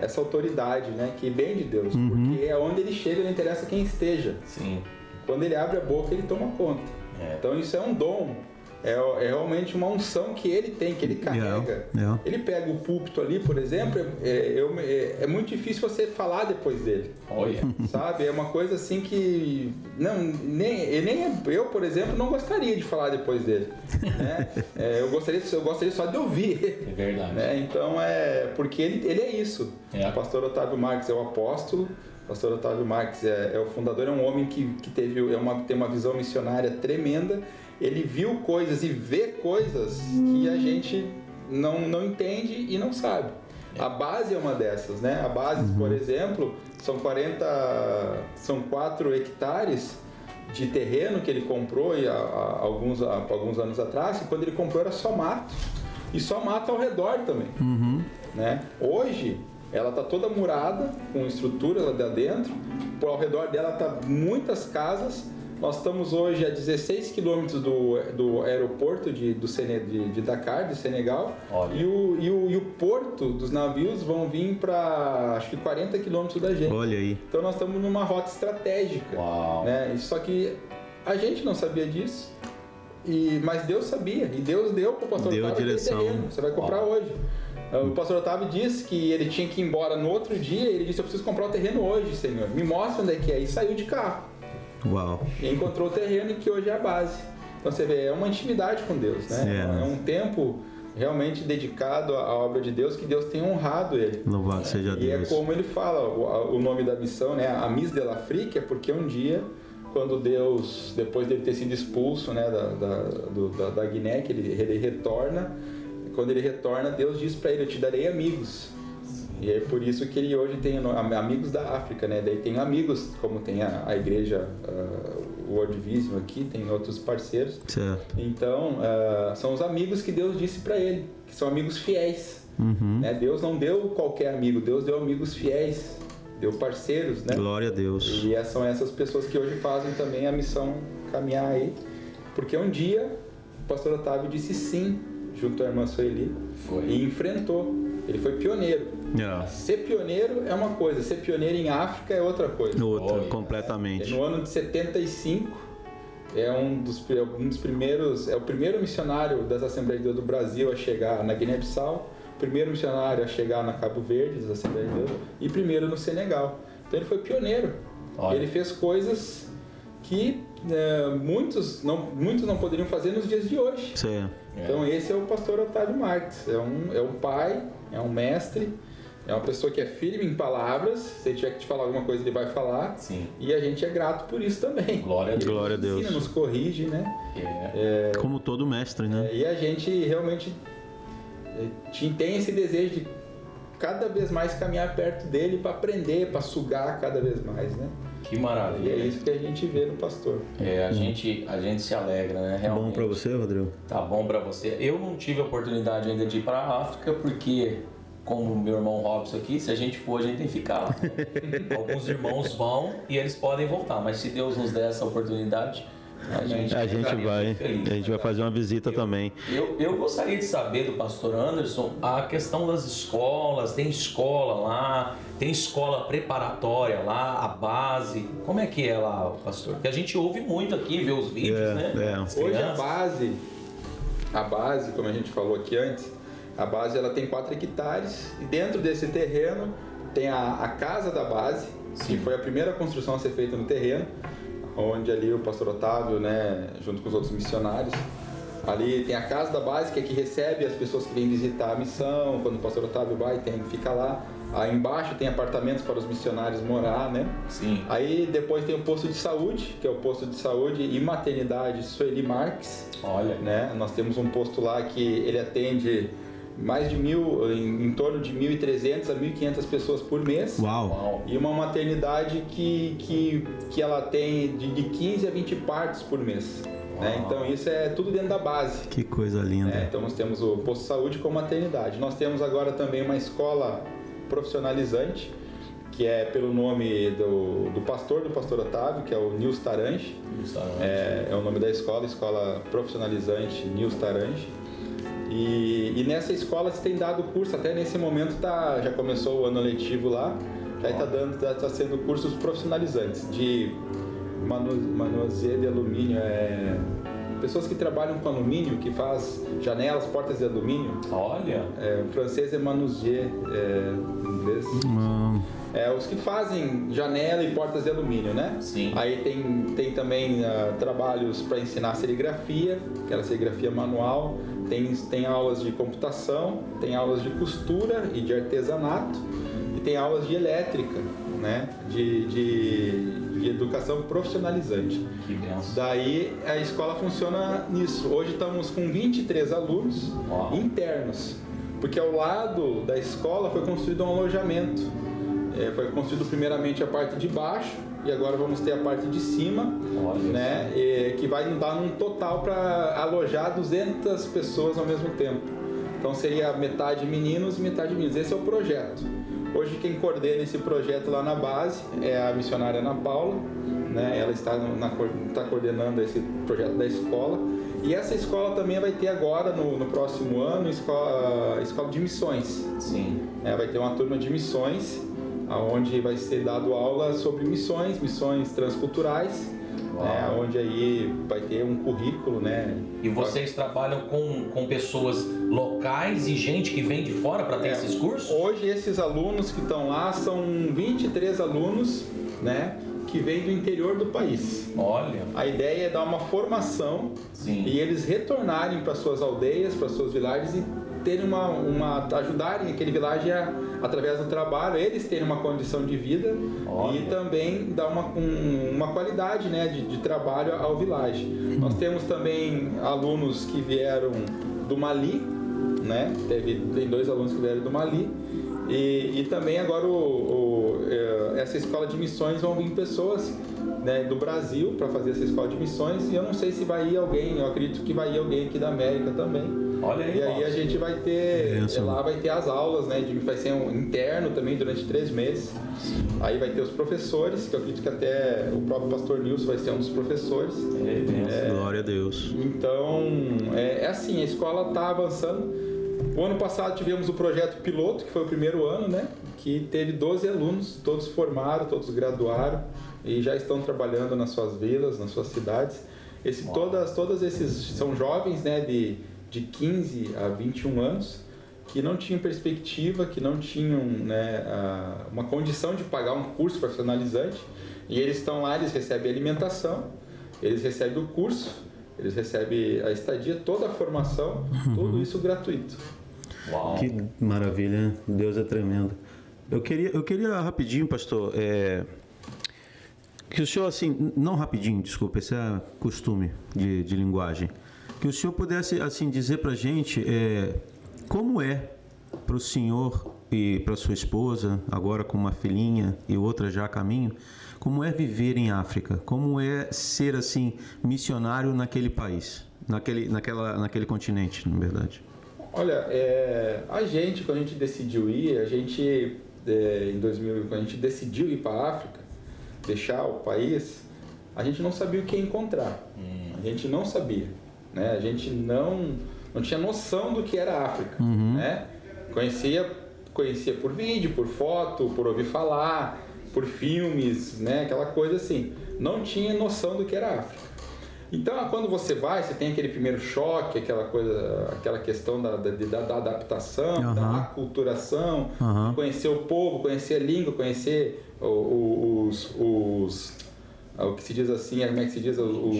essa autoridade, né, que vem de Deus, uhum. porque é onde ele chega, não interessa quem esteja. Sim. Quando ele abre a boca, ele toma conta. É. Então isso é um dom é, é, realmente uma unção que ele tem, que ele carrega. Yeah, yeah. Ele pega o púlpito ali, por exemplo, é, é, é, muito difícil você falar depois dele. Olha. Sabe? É uma coisa assim que. Não, nem, nem eu, por exemplo, não gostaria de falar depois dele. Né? É, eu, gostaria, eu gostaria só de ouvir. É verdade. Né? Então é. Porque ele, ele é isso. É. O pastor Otávio Marques é o apóstolo. O pastor Otávio Marques é, é, o fundador, é um homem que, que teve, é uma, tem uma visão missionária tremenda ele viu coisas e vê coisas que a gente não, não entende e não sabe. A base é uma dessas, né? A base, uhum. por exemplo, são 40, são 4 hectares de terreno que ele comprou há, há alguns, há alguns anos atrás, e quando ele comprou era só mato. E só mato ao redor também. Uhum. Né? Hoje, ela está toda murada, com estrutura lá dentro, por ao redor dela tá muitas casas, nós estamos hoje a 16 quilômetros do, do aeroporto de, do Sene, de, de Dakar, de Senegal. E o, e, o, e o porto dos navios vão vir para acho que 40 quilômetros da gente. Olha aí. Então nós estamos numa rota estratégica. Uau. Né? Só que a gente não sabia disso. E, mas Deus sabia. E Deus deu para o pastor deu Otávio direção. terreno. Você vai comprar Uau. hoje. O pastor Otávio disse que ele tinha que ir embora no outro dia. Ele disse: Eu preciso comprar o terreno hoje, Senhor. Me mostra onde é que é. E saiu de carro. Uau. E encontrou o terreno que hoje é a base. Então você vê, é uma intimidade com Deus, né? É, é um tempo realmente dedicado à obra de Deus que Deus tem honrado ele. Louvado seja Deus. E é como ele fala, o, o nome da missão, né? A Miss de l'Afrique é porque um dia quando Deus, depois dele ter sido expulso né, da, da, do, da, da Guiné, que ele, ele retorna, quando ele retorna, Deus diz para ele: Eu te darei amigos. E é por isso que ele hoje tem amigos da África, né? Daí tem amigos, como tem a, a igreja, uh, o World Vision aqui, tem outros parceiros. Certo. Então, uh, são os amigos que Deus disse para ele, que são amigos fiéis. Uhum. Né? Deus não deu qualquer amigo, Deus deu amigos fiéis, deu parceiros, né? Glória a Deus. E são essas pessoas que hoje fazem também a missão caminhar aí. Porque um dia o pastor Otávio disse sim, junto à irmã Sueli, Foi. e enfrentou. Ele foi pioneiro. Yeah. Ser pioneiro é uma coisa, ser pioneiro em África é outra coisa. Outra, completamente. No ano de 75, é um dos, é um dos primeiros, é o primeiro missionário das Assembleias de Deus do Brasil a chegar na Guiné-Bissau, primeiro missionário a chegar na Cabo Verde das Assembleias de Deus e primeiro no Senegal. Então ele foi pioneiro. Olha. Ele fez coisas que é, muitos, não, muitos não poderiam fazer nos dias de hoje. Certo. Então esse é o pastor Otávio Marques. É um, é um pai, é um mestre, é uma pessoa que é firme em palavras. Se ele tiver que te falar alguma coisa, ele vai falar. Sim. E a gente é grato por isso também. Glória a Deus. Glória a Deus. Ensina, nos corrige, né? É. Como todo mestre, né? É, e a gente realmente é, te- tem esse desejo de cada vez mais caminhar perto dele para aprender, para sugar cada vez mais, né? Que E é maravilha. isso que a gente vê no pastor. É, a gente, a gente se alegra, né? Realmente. Bom pra você, Rodrigo? Tá bom pra você. Eu não tive a oportunidade ainda de ir pra África, porque, como meu irmão Robson aqui, se a gente for, a gente tem que ficar lá. Alguns irmãos vão e eles podem voltar, mas se Deus nos der essa oportunidade, a gente, A gente vai, feliz. a gente vai fazer uma visita Eu- também. Eu, eu gostaria de saber do pastor Anderson a questão das escolas. Tem escola lá, tem escola preparatória lá, a base. Como é que é lá, pastor? Porque a gente ouve muito aqui, vê os vídeos, É, né? é. Hoje a base, a base, como a gente falou aqui antes, a base ela tem 4 hectares e dentro desse terreno tem a, a casa da base, Sim. que foi a primeira construção a ser feita no terreno, onde ali o pastor Otávio, né, junto com os outros missionários, ali tem a casa da base, que é que recebe as pessoas que vêm visitar a missão, quando o pastor Otávio vai, tem, fica lá. Aí embaixo tem apartamentos para os missionários morar, né? Sim. Aí depois tem o posto de saúde, que é o posto de saúde e maternidade Sueli Marques, Olha. né? Nós temos um posto lá que ele atende mais de mil, em, em torno de 1.300 a 1.500 pessoas por mês. Uau! E uma maternidade que, que, que ela tem de, de 15 a 20 partos por mês. Né? Então isso é tudo dentro da base. Que coisa linda. É, então nós temos o posto de saúde com maternidade. Nós temos agora também uma escola profissionalizante, que é pelo nome do, do pastor do pastor Otávio, que é o Nils Tarange. É, é o nome da escola, Escola Profissionalizante Nils Tarange. E, e nessa escola se tem dado curso, até nesse momento tá, já começou o ano letivo lá, já está dando, tá, tá sendo cursos profissionalizantes de manu, manuseio de alumínio, é, pessoas que trabalham com alumínio, que faz janelas, portas de alumínio. Olha. É, o francês é manusier, é, em inglês. Hum, É, os que fazem janela e portas de alumínio, né? Sim. Aí tem, tem também ah, trabalhos para ensinar serigrafia, aquela serigrafia manual. Tem, tem aulas de computação, tem aulas de costura e de artesanato. E tem aulas de elétrica, né? De, de, de educação profissionalizante. Que benção. Daí a escola funciona nisso. Hoje estamos com 23 alunos Uau. internos, porque ao lado da escola foi construído um alojamento. É, foi construído primeiramente a parte de baixo e agora vamos ter a parte de cima, Olha. né? e que vai dar um total para alojar 200 pessoas ao mesmo tempo. Então seria metade meninos e metade meninos. Esse é o projeto. Hoje quem coordena esse projeto lá na base é a missionária Ana Paula, né? Ela está, na, está coordenando esse projeto da escola. E essa escola também vai ter agora, no, no próximo ano, escola, escola de missões. Sim. né? Vai ter uma turma de missões, onde vai ser dado aula sobre missões, missões transculturais. Né? onde aí vai ter um currículo, né? E vocês trabalham com, com pessoas locais e gente que vem de fora para ter É, esses cursos? Hoje esses alunos que estão lá são 23 alunos, né? Que vêm do interior do país. Olha. A ideia é dar uma formação Sim. e eles retornarem para suas aldeias, para suas vilagens e terem uma, uma ajudarem aquele vilagem a, através do trabalho, eles terem uma condição de vida Olha. e também dar uma, um- uma qualidade né, de, de trabalho ao vilagem. Nós temos também alunos que vieram do Mali, né? Teve, tem dois alunos que vieram do Mali. E, e também agora o, o, eh, essa escola de missões vão vir pessoas né, do Brasil para fazer essa escola de missões e eu não sei se vai ir alguém, eu acredito que vai ir alguém aqui da América também. Olha aí, e aí a gente vai ter, Benção. lá vai ter as aulas, né, de, vai ser um interno também durante três meses. Aí vai ter os professores, que eu acredito que até o próprio pastor Nilson vai ser um dos professores. É, benção. Glória a Deus. Então, é, é assim, a escola está avançando. O ano passado tivemos o projeto piloto, que foi o primeiro ano, né? Que teve 12 alunos, todos formaram, todos graduaram e já estão trabalhando nas suas vilas, nas suas cidades. Esse, todas, todos esses são jovens, né? De, de 15 a 21 anos que não tinham perspectiva, que não tinham né, a- uma condição de pagar um curso profissionalizante e eles estão lá, eles recebem alimentação, eles recebem o curso, eles recebem a estadia, toda a formação, tudo isso gratuito. Uau. Que maravilha, Deus é tremendo. Eu queria, eu queria rapidinho, pastor, é, que o senhor, assim, não rapidinho, desculpa, esse é costume de, de linguagem, que o senhor pudesse, assim, dizer pra gente é, como é para o senhor e para sua esposa, agora com uma filhinha e outra já a caminho, como é viver em África? Como é ser, assim, missionário naquele país, naquele, naquela, naquele continente, na verdade? Olha, é, a gente, quando a gente decidiu ir, a gente, é, em 2000, quando a gente decidiu ir para a África, deixar o país, a gente não sabia o que encontrar. A gente não sabia. Né? A gente não, não tinha noção do que era África. Né? Conhecia, conhecia por vídeo, por foto, por ouvir falar, por filmes, né? aquela coisa assim. Não tinha noção do que era África. Então, quando você vai, você tem aquele primeiro choque, aquela coisa, aquela questão da, da, da- da adaptação, Aham. da aculturação, de conhecer o povo, conhecer a língua, conhecer os, os- o que se diz assim, como é que se diz? O, o,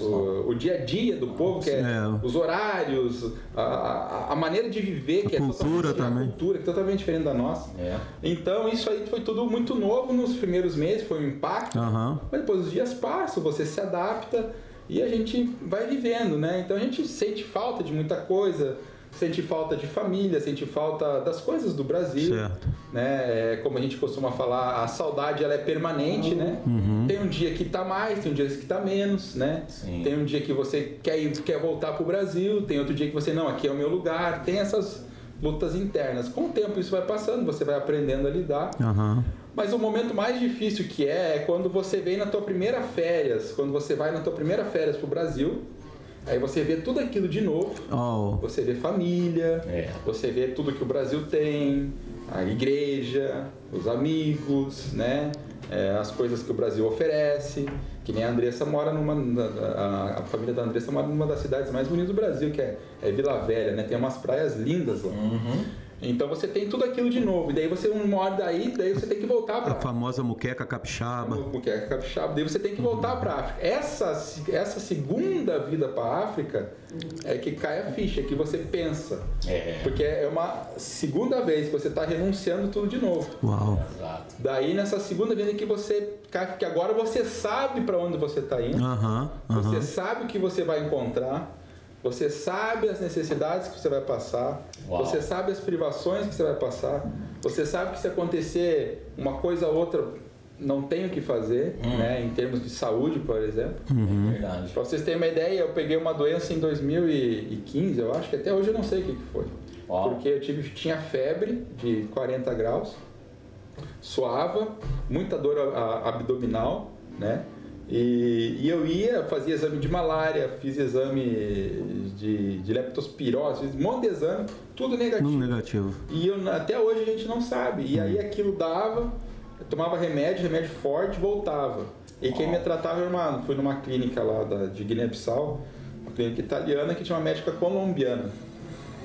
o, o dia a dia do povo, que é, É. os horários, a, a, a maneira de viver, A que é cultura totalmente, também. A cultura, que é totalmente diferente da nossa. É. Então, isso aí foi tudo muito novo nos primeiros meses, foi um impacto. Aham. Mas depois os dias passam, você se adapta e a gente vai vivendo, né? Então a gente sente falta de muita coisa, sente falta de família, sente falta das coisas do Brasil, Certo. né? É, como a gente costuma falar, a saudade ela é permanente, né? Tem um dia que tá mais, tem um dia que tá menos, né? Sim. Tem um dia que você quer ir, quer voltar pro Brasil, tem outro dia que você não, aqui é o meu lugar, tem essas lutas internas. Com o tempo isso vai passando, você vai aprendendo a lidar. Aham. Mas o momento mais difícil que é é quando você vem na tua primeira férias, quando você vai na tua primeira férias pro Brasil, aí você vê tudo aquilo de novo, Oh, você vê família, É. você vê tudo que o Brasil tem, a igreja, os amigos, né? É, as coisas que o Brasil oferece, que nem a Andressa mora numa. A, a família da Andressa mora numa das cidades mais bonitas do Brasil, que é, é Vila Velha, né? Tem umas praias lindas lá. Uhum. Então você tem tudo aquilo de novo. E daí você uma hora daí, daí você tem que voltar a para famosa muqueca capixaba. é capixaba, daí você tem que voltar para África. Essa, essa segunda vida para África é que cai a ficha, que você pensa. É. Porque é uma segunda vez que você está renunciando tudo de novo. Uau. Exato. Daí nessa segunda vida que você que agora você sabe para onde você está indo, Aham. você Aham. sabe o que você vai encontrar, você sabe as necessidades que você vai passar, Uau. você sabe as privações que você vai passar, você sabe que se acontecer uma coisa ou outra, não tem o que fazer, Hum. né, em termos de saúde, por exemplo. Uhum. É verdade. Para vocês terem uma ideia, eu peguei uma doença em 2015, eu acho que até hoje eu não sei o que que foi. Uau. Porque eu tive, tinha febre de 40 graus, suava, muita dor a- a- abdominal, né? E, e eu ia, fazia exame de malária, fiz exame de, de leptospirose, fiz um monte de exame, tudo negativo. No negativo. E eu- até hoje a gente não sabe. E aí aquilo dava, tomava remédio, remédio forte, voltava. E quem me tratava uma, fui numa clínica lá da, de Guiné-Bissau, uma clínica italiana que tinha uma médica colombiana.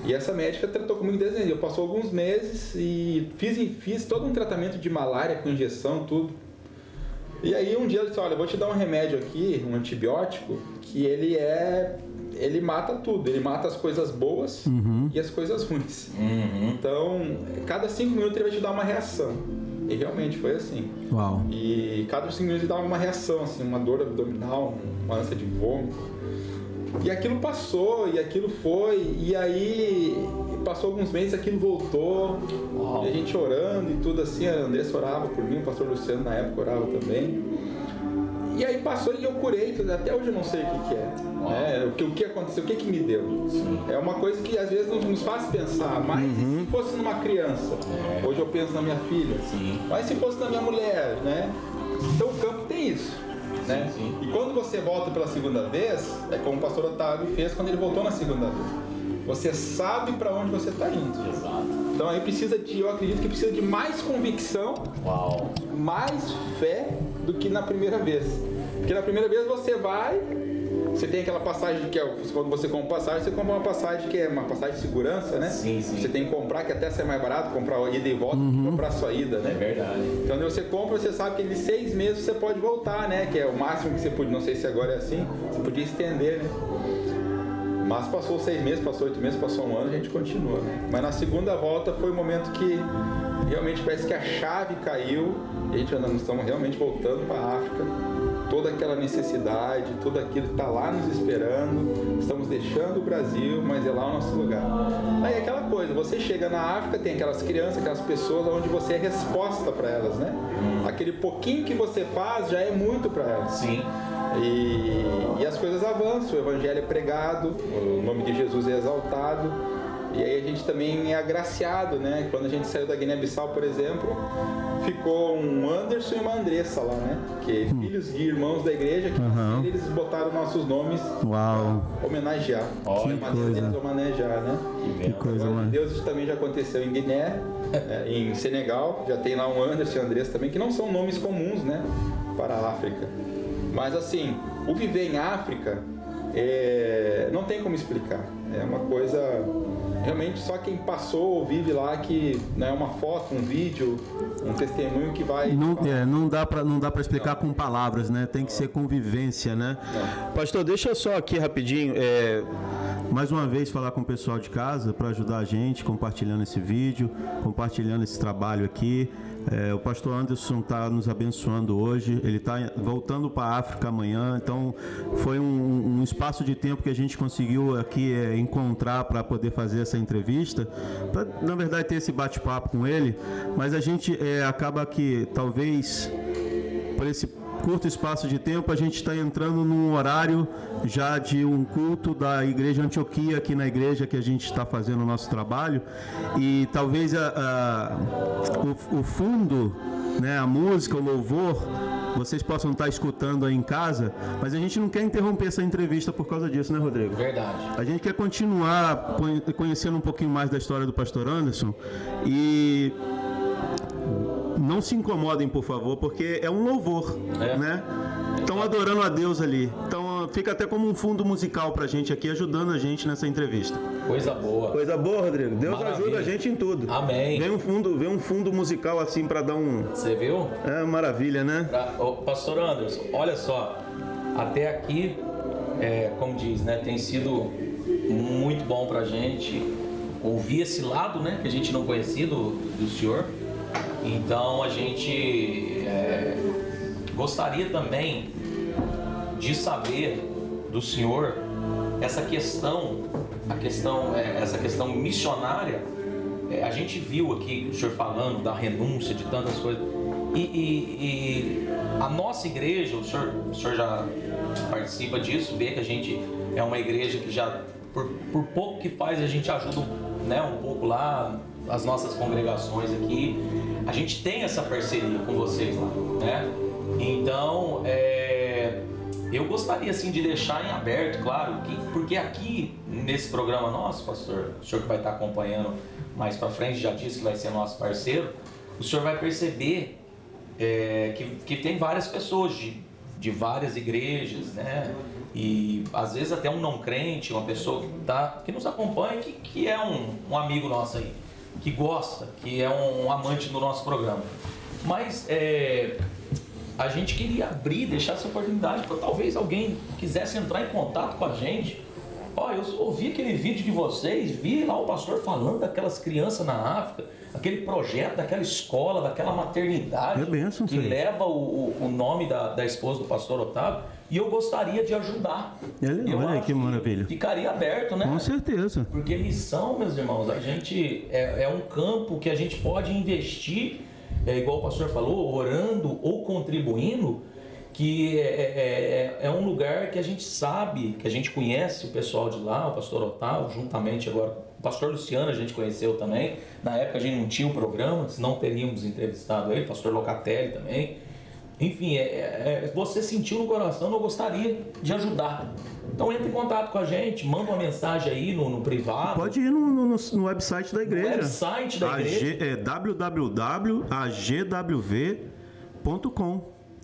E essa médica tratou comigo desde eu passou alguns meses e fiz, fiz todo um tratamento de malária com injeção, tudo. E aí um dia ele disse, olha, eu vou te dar um remédio aqui, um antibiótico, que ele é. ele mata tudo, ele mata as coisas boas e as coisas ruins. Uhum. Então, cada cinco minutos ele vai te dar uma reação. E realmente foi assim. Uau. E cada cinco minutos ele dava uma reação, assim, uma dor abdominal, uma ânsia de vômito. E aquilo passou, e aquilo foi, e aí passou alguns meses, aquilo voltou, Uau. e a gente orando e tudo assim, a Andressa orava por mim, o pastor Luciano na época orava também. E aí passou e eu curei, até hoje eu não sei o que, que é. Né? O, que, o que aconteceu, o que, que me deu. Sim. É uma coisa que às vezes nos, nos faz pensar, mas uhum. se fosse numa criança? É. Hoje eu penso na minha filha. Sim. Mas se fosse na minha mulher, né? Então o campo tem isso. Né? Sim. E quando você volta pela segunda vez, é como o pastor Otávio fez quando ele voltou na segunda vez. Você sabe para onde você está indo. Exato. Então aí precisa de, eu acredito que precisa de mais convicção, Uau. mais fé do que na primeira vez. Porque na primeira vez você vai, você tem aquela passagem que é, quando você compra passagem, você compra uma passagem que é uma passagem de segurança, né? Sim, sim. Você tem que comprar, que até sai mais barato, comprar a ida e volta, uhum. comprar a sua ida, né? É verdade. Então quando você compra, você sabe que em seis meses você pode voltar, né? Que é o máximo que você pode, não sei se agora é assim, você podia estender, né? Mas passou seis meses, passou oito meses, passou um ano, a gente continua, né? Mas na segunda volta foi o momento que realmente parece que a chave caiu e a gente nós estamos realmente voltando para a África toda aquela necessidade, tudo aquilo está lá nos esperando. Estamos deixando o Brasil, mas é lá o nosso lugar. Aí é aquela coisa, você chega na África, tem aquelas crianças, aquelas pessoas onde você é resposta para elas, né? Aquele pouquinho que você faz já é muito para elas. Sim. E, e as coisas avançam, o evangelho é pregado, o nome de Jesus é exaltado. E aí a gente também é agraciado, né? Quando a gente saiu da Guiné-Bissau, por exemplo, ficou um Anderson e uma Andressa lá, né? Que hum. filhos de irmãos da igreja, que uhum. eles botaram nossos nomes Uau. pra homenagear. Olha, que coisa. homenagear, né? Que coisa, mano. Deus isso também já aconteceu em Guiné, é, em Senegal, já tem lá um Anderson e Andressa também, que não são nomes comuns, né? Para a África. Mas assim, o viver em África é, não tem como explicar. É uma coisa realmente só quem passou ou vive lá que não é uma foto, um vídeo, um testemunho que vai. Não, é, não dá para não dá para explicar não. com palavras, né? Tem que ser convivência, né? Não. Pastor, deixa só aqui rapidinho. É, mais uma vez falar com o pessoal de casa para ajudar a gente, compartilhando esse vídeo, compartilhando esse trabalho aqui. É, o pastor Anderson está nos abençoando hoje, ele está voltando para a África amanhã, então foi um, um, espaço de tempo que a gente conseguiu aqui é, encontrar para poder fazer essa entrevista, para na verdade ter esse bate-papo com ele, mas a gente é, acaba que talvez por esse curto espaço de tempo, a gente está entrando num horário já de um culto da Igreja Antioquia, aqui na igreja que a gente está fazendo o nosso trabalho, e talvez a, a o, o, fundo, né, a música, o louvor, vocês possam estar escutando aí em casa, mas a gente não quer interromper essa entrevista por causa disso, né, Rodrigo? Verdade. A gente quer continuar conhecendo um pouquinho mais da história do pastor Anderson e não se incomodem, por favor, porque é um louvor, é. né? Estão adorando a Deus ali. Então fica até como um fundo musical pra gente aqui, ajudando a gente nessa entrevista. Coisa boa. Coisa boa, Rodrigo. Deus Maravilha. ajuda a gente em tudo. Amém. Vem um fundo, vem um fundo musical assim para dar um. Você viu? É maravilha, né? Pra... Ô, Pastor Anderson, olha só. Até aqui, é, como diz, né, tem sido muito bom pra gente ouvir esse lado, né, que a gente não conhecia do, do senhor. Então a gente é, gostaria também de saber do senhor essa questão, a questão, é, essa questão missionária. É, a gente viu aqui o senhor falando da renúncia de tantas coisas. E, e, e, a nossa igreja, o senhor, o senhor já participa disso, vê que a gente é uma igreja que já, por, por pouco que faz, a gente ajuda né, um pouco lá, as nossas congregações aqui a gente tem essa parceria com vocês lá, né? Então, é, eu gostaria assim de deixar em aberto, claro, que, porque aqui nesse programa nosso, pastor, o senhor que vai estar acompanhando mais para frente já disse que vai ser nosso parceiro, o senhor vai perceber é, que, que tem várias pessoas de, de várias igrejas, né? E às vezes até um não crente, uma pessoa que, tá, que nos acompanha, que, que é um, um amigo nosso aí que gosta, que é um, amante do nosso programa. Mas é, a gente queria abrir, deixar essa oportunidade para talvez alguém quisesse entrar em contato com a gente. Ó, eu ouvi aquele vídeo de vocês, vi lá o pastor falando daquelas crianças na África, aquele projeto daquela escola, daquela maternidade é que leva o, o, nome da, da esposa do pastor Otávio e eu gostaria de ajudar. É, olha que maravilha. Ficaria aberto, né? Com certeza. Porque missão, meus irmãos, a gente é, é um campo que a gente pode investir, é, igual o pastor falou, orando ou contribuindo. que é, é, é, é, um lugar que a gente sabe, que a gente conhece o pessoal de lá, o pastor Otávio, juntamente agora, o pastor Luciano a gente conheceu também. Na época a gente não tinha o um programa, senão teríamos entrevistado ele, o pastor Locatelli também. Enfim, é, é, é, você sentiu no coração, eu gostaria de ajudar. Então entre em contato com a gente, manda uma mensagem aí no, no privado. Pode ir no, no, no, website da igreja. No website da igreja. é www.agwv.com.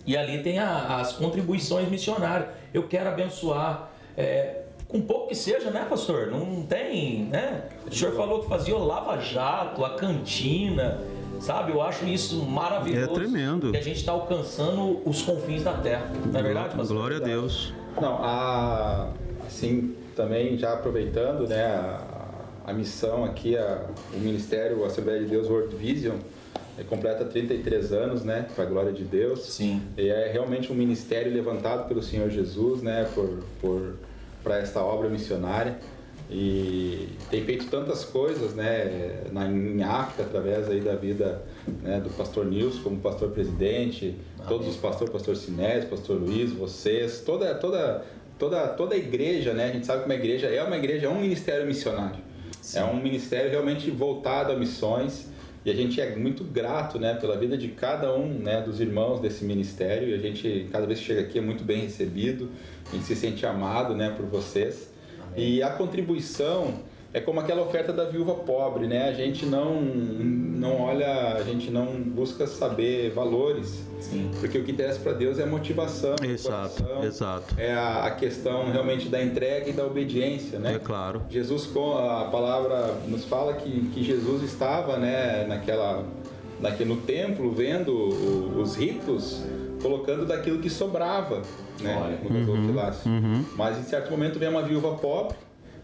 E ali tem a, as contribuições missionárias. Eu quero abençoar. É, com pouco que seja, né, pastor? Não tem, né? O senhor falou que fazia o lava-jato, a cantina Sabe? Eu acho isso maravilhoso. É tremendo. Que a gente está alcançando os confins da terra. Não é verdade, pastor? Glória a Deus. Não, a, assim, também já aproveitando, né, a, a missão aqui, a, o Ministério Assembleia de Deus World Vision, é, completa 33 anos, né, para a glória de Deus. Sim. E é realmente um ministério levantado pelo Senhor Jesus, né, por, por para esta obra missionária e tem feito tantas coisas né, na, em África através aí da vida né, do pastor Nilson como pastor presidente, Amém. todos os pastores, pastor Sinés, pastor Luiz, vocês, toda, toda, toda, toda a igreja, né, a gente sabe que uma igreja é uma igreja, é um ministério missionário. Sim. É um ministério realmente voltado a missões e a gente é muito grato né, pela vida de cada um né, dos irmãos desse ministério e a gente, cada vez que chega aqui, é muito bem recebido, a gente se sente amado né, por vocês. E a contribuição é como aquela oferta da viúva pobre, né? A gente não não olha, a gente não busca saber valores, Sim. porque o que interessa para Deus é a motivação, exato, coração, exato. é a, a, questão realmente da entrega e da obediência, né? É claro. Jesus, a palavra nos fala que, que Jesus estava, né, naquela, naquele, no templo vendo os ricos colocando daquilo que sobrava, né? No uhum, uhum. Mas em certo momento vem uma viúva pobre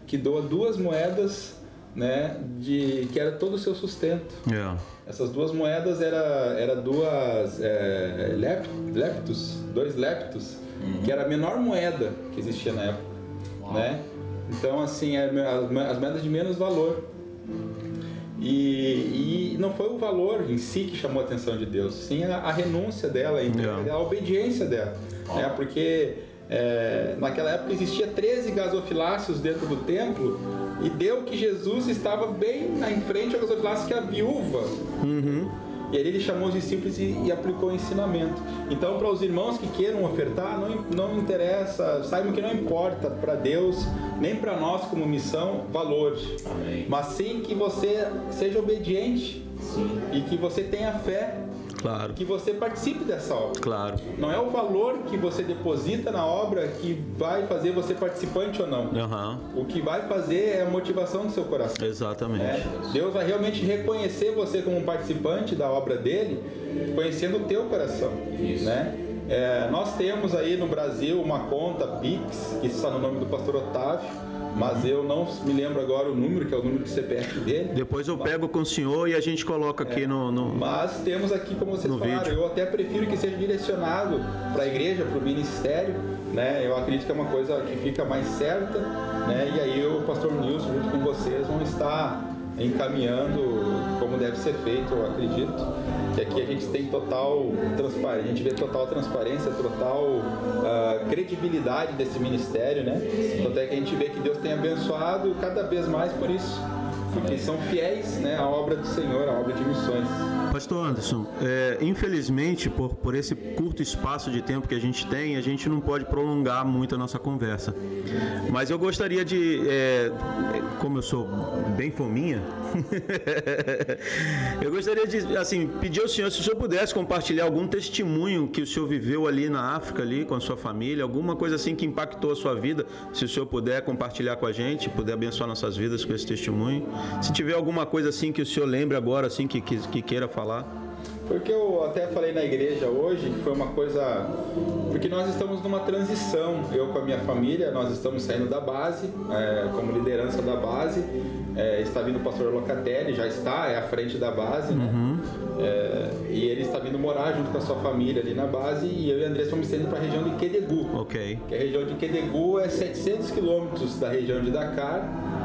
que doa duas moedas, né? De que era todo o seu sustento. Yeah. Essas duas moedas era era duas é, lep, leptos, dois leptos, uhum. que era a menor moeda que existia na época, Uau. né? Então assim é, as moedas de menos valor. E, e, não foi o valor em si que chamou a atenção de Deus, sim a, a renúncia dela, a, a obediência dela. Oh. Né? Porque é, naquela época existia 13 gasofiláceos dentro do templo e deu que Jesus estava bem em frente ao gasofilácio que a viúva. Uhum e aí ele chamou os discípulos e, e aplicou o ensinamento. Então, para os irmãos que queiram ofertar, não, não interessa, saibam que não importa para Deus, nem para nós como missão, valor. Amém. Mas sim que você seja obediente sim. e que você tenha fé Claro. Que você participe dessa obra. Claro. Não é o valor que você deposita na obra que vai fazer você participante ou não. Uhum. O que vai fazer é a motivação do seu coração. Exatamente. É, Deus vai realmente reconhecer você como participante da obra dele, conhecendo o teu coração. Isso. Né? É, nós temos aí no Brasil uma conta Pix, que está no nome do pastor Otávio mas eu não me lembro agora o número, que é o número de CPF dele. Depois eu pego com o senhor e a gente coloca aqui é, no, no, Mas temos aqui, como vocês falaram, vídeo. eu até prefiro que seja direcionado para a igreja, para o ministério, né? Eu acredito que é uma coisa que fica mais certa, né? E aí o pastor Nilson, junto com vocês, vão estar encaminhando como deve ser feito, eu acredito. Que aqui a gente tem total transparência, a gente vê total transparência, total uh, credibilidade desse ministério, né? Tanto é que a gente vê que Deus tem abençoado cada vez mais por isso. Porque são fiéis né, à obra do Senhor, à obra de missões. Pastor Anderson, é, infelizmente, por, por esse curto espaço de tempo que a gente tem, a gente não pode prolongar muito a nossa conversa. Mas eu gostaria de, é, como eu sou bem fominha, eu gostaria de assim, pedir ao senhor se o senhor pudesse compartilhar algum testemunho que o senhor viveu ali na África, ali com a sua família, alguma coisa assim que impactou a sua vida, se o senhor puder compartilhar com a gente, puder abençoar nossas vidas com esse testemunho. Se tiver alguma coisa assim que o senhor lembre agora, assim, que, que, que queira falar. Porque eu até falei na igreja hoje que foi uma coisa. Porque nós estamos numa transição. Eu com a minha família, nós estamos saindo da base, é, como liderança da base. É, está vindo o pastor Locatelli, já está, é à frente da base, né? Uhum. É, e ele está vindo morar junto com a sua família ali na base. E eu e André estamos indo para a região de Quedegu. Ok. Que a região de Quedegu é 700 quilômetros da região de Dakar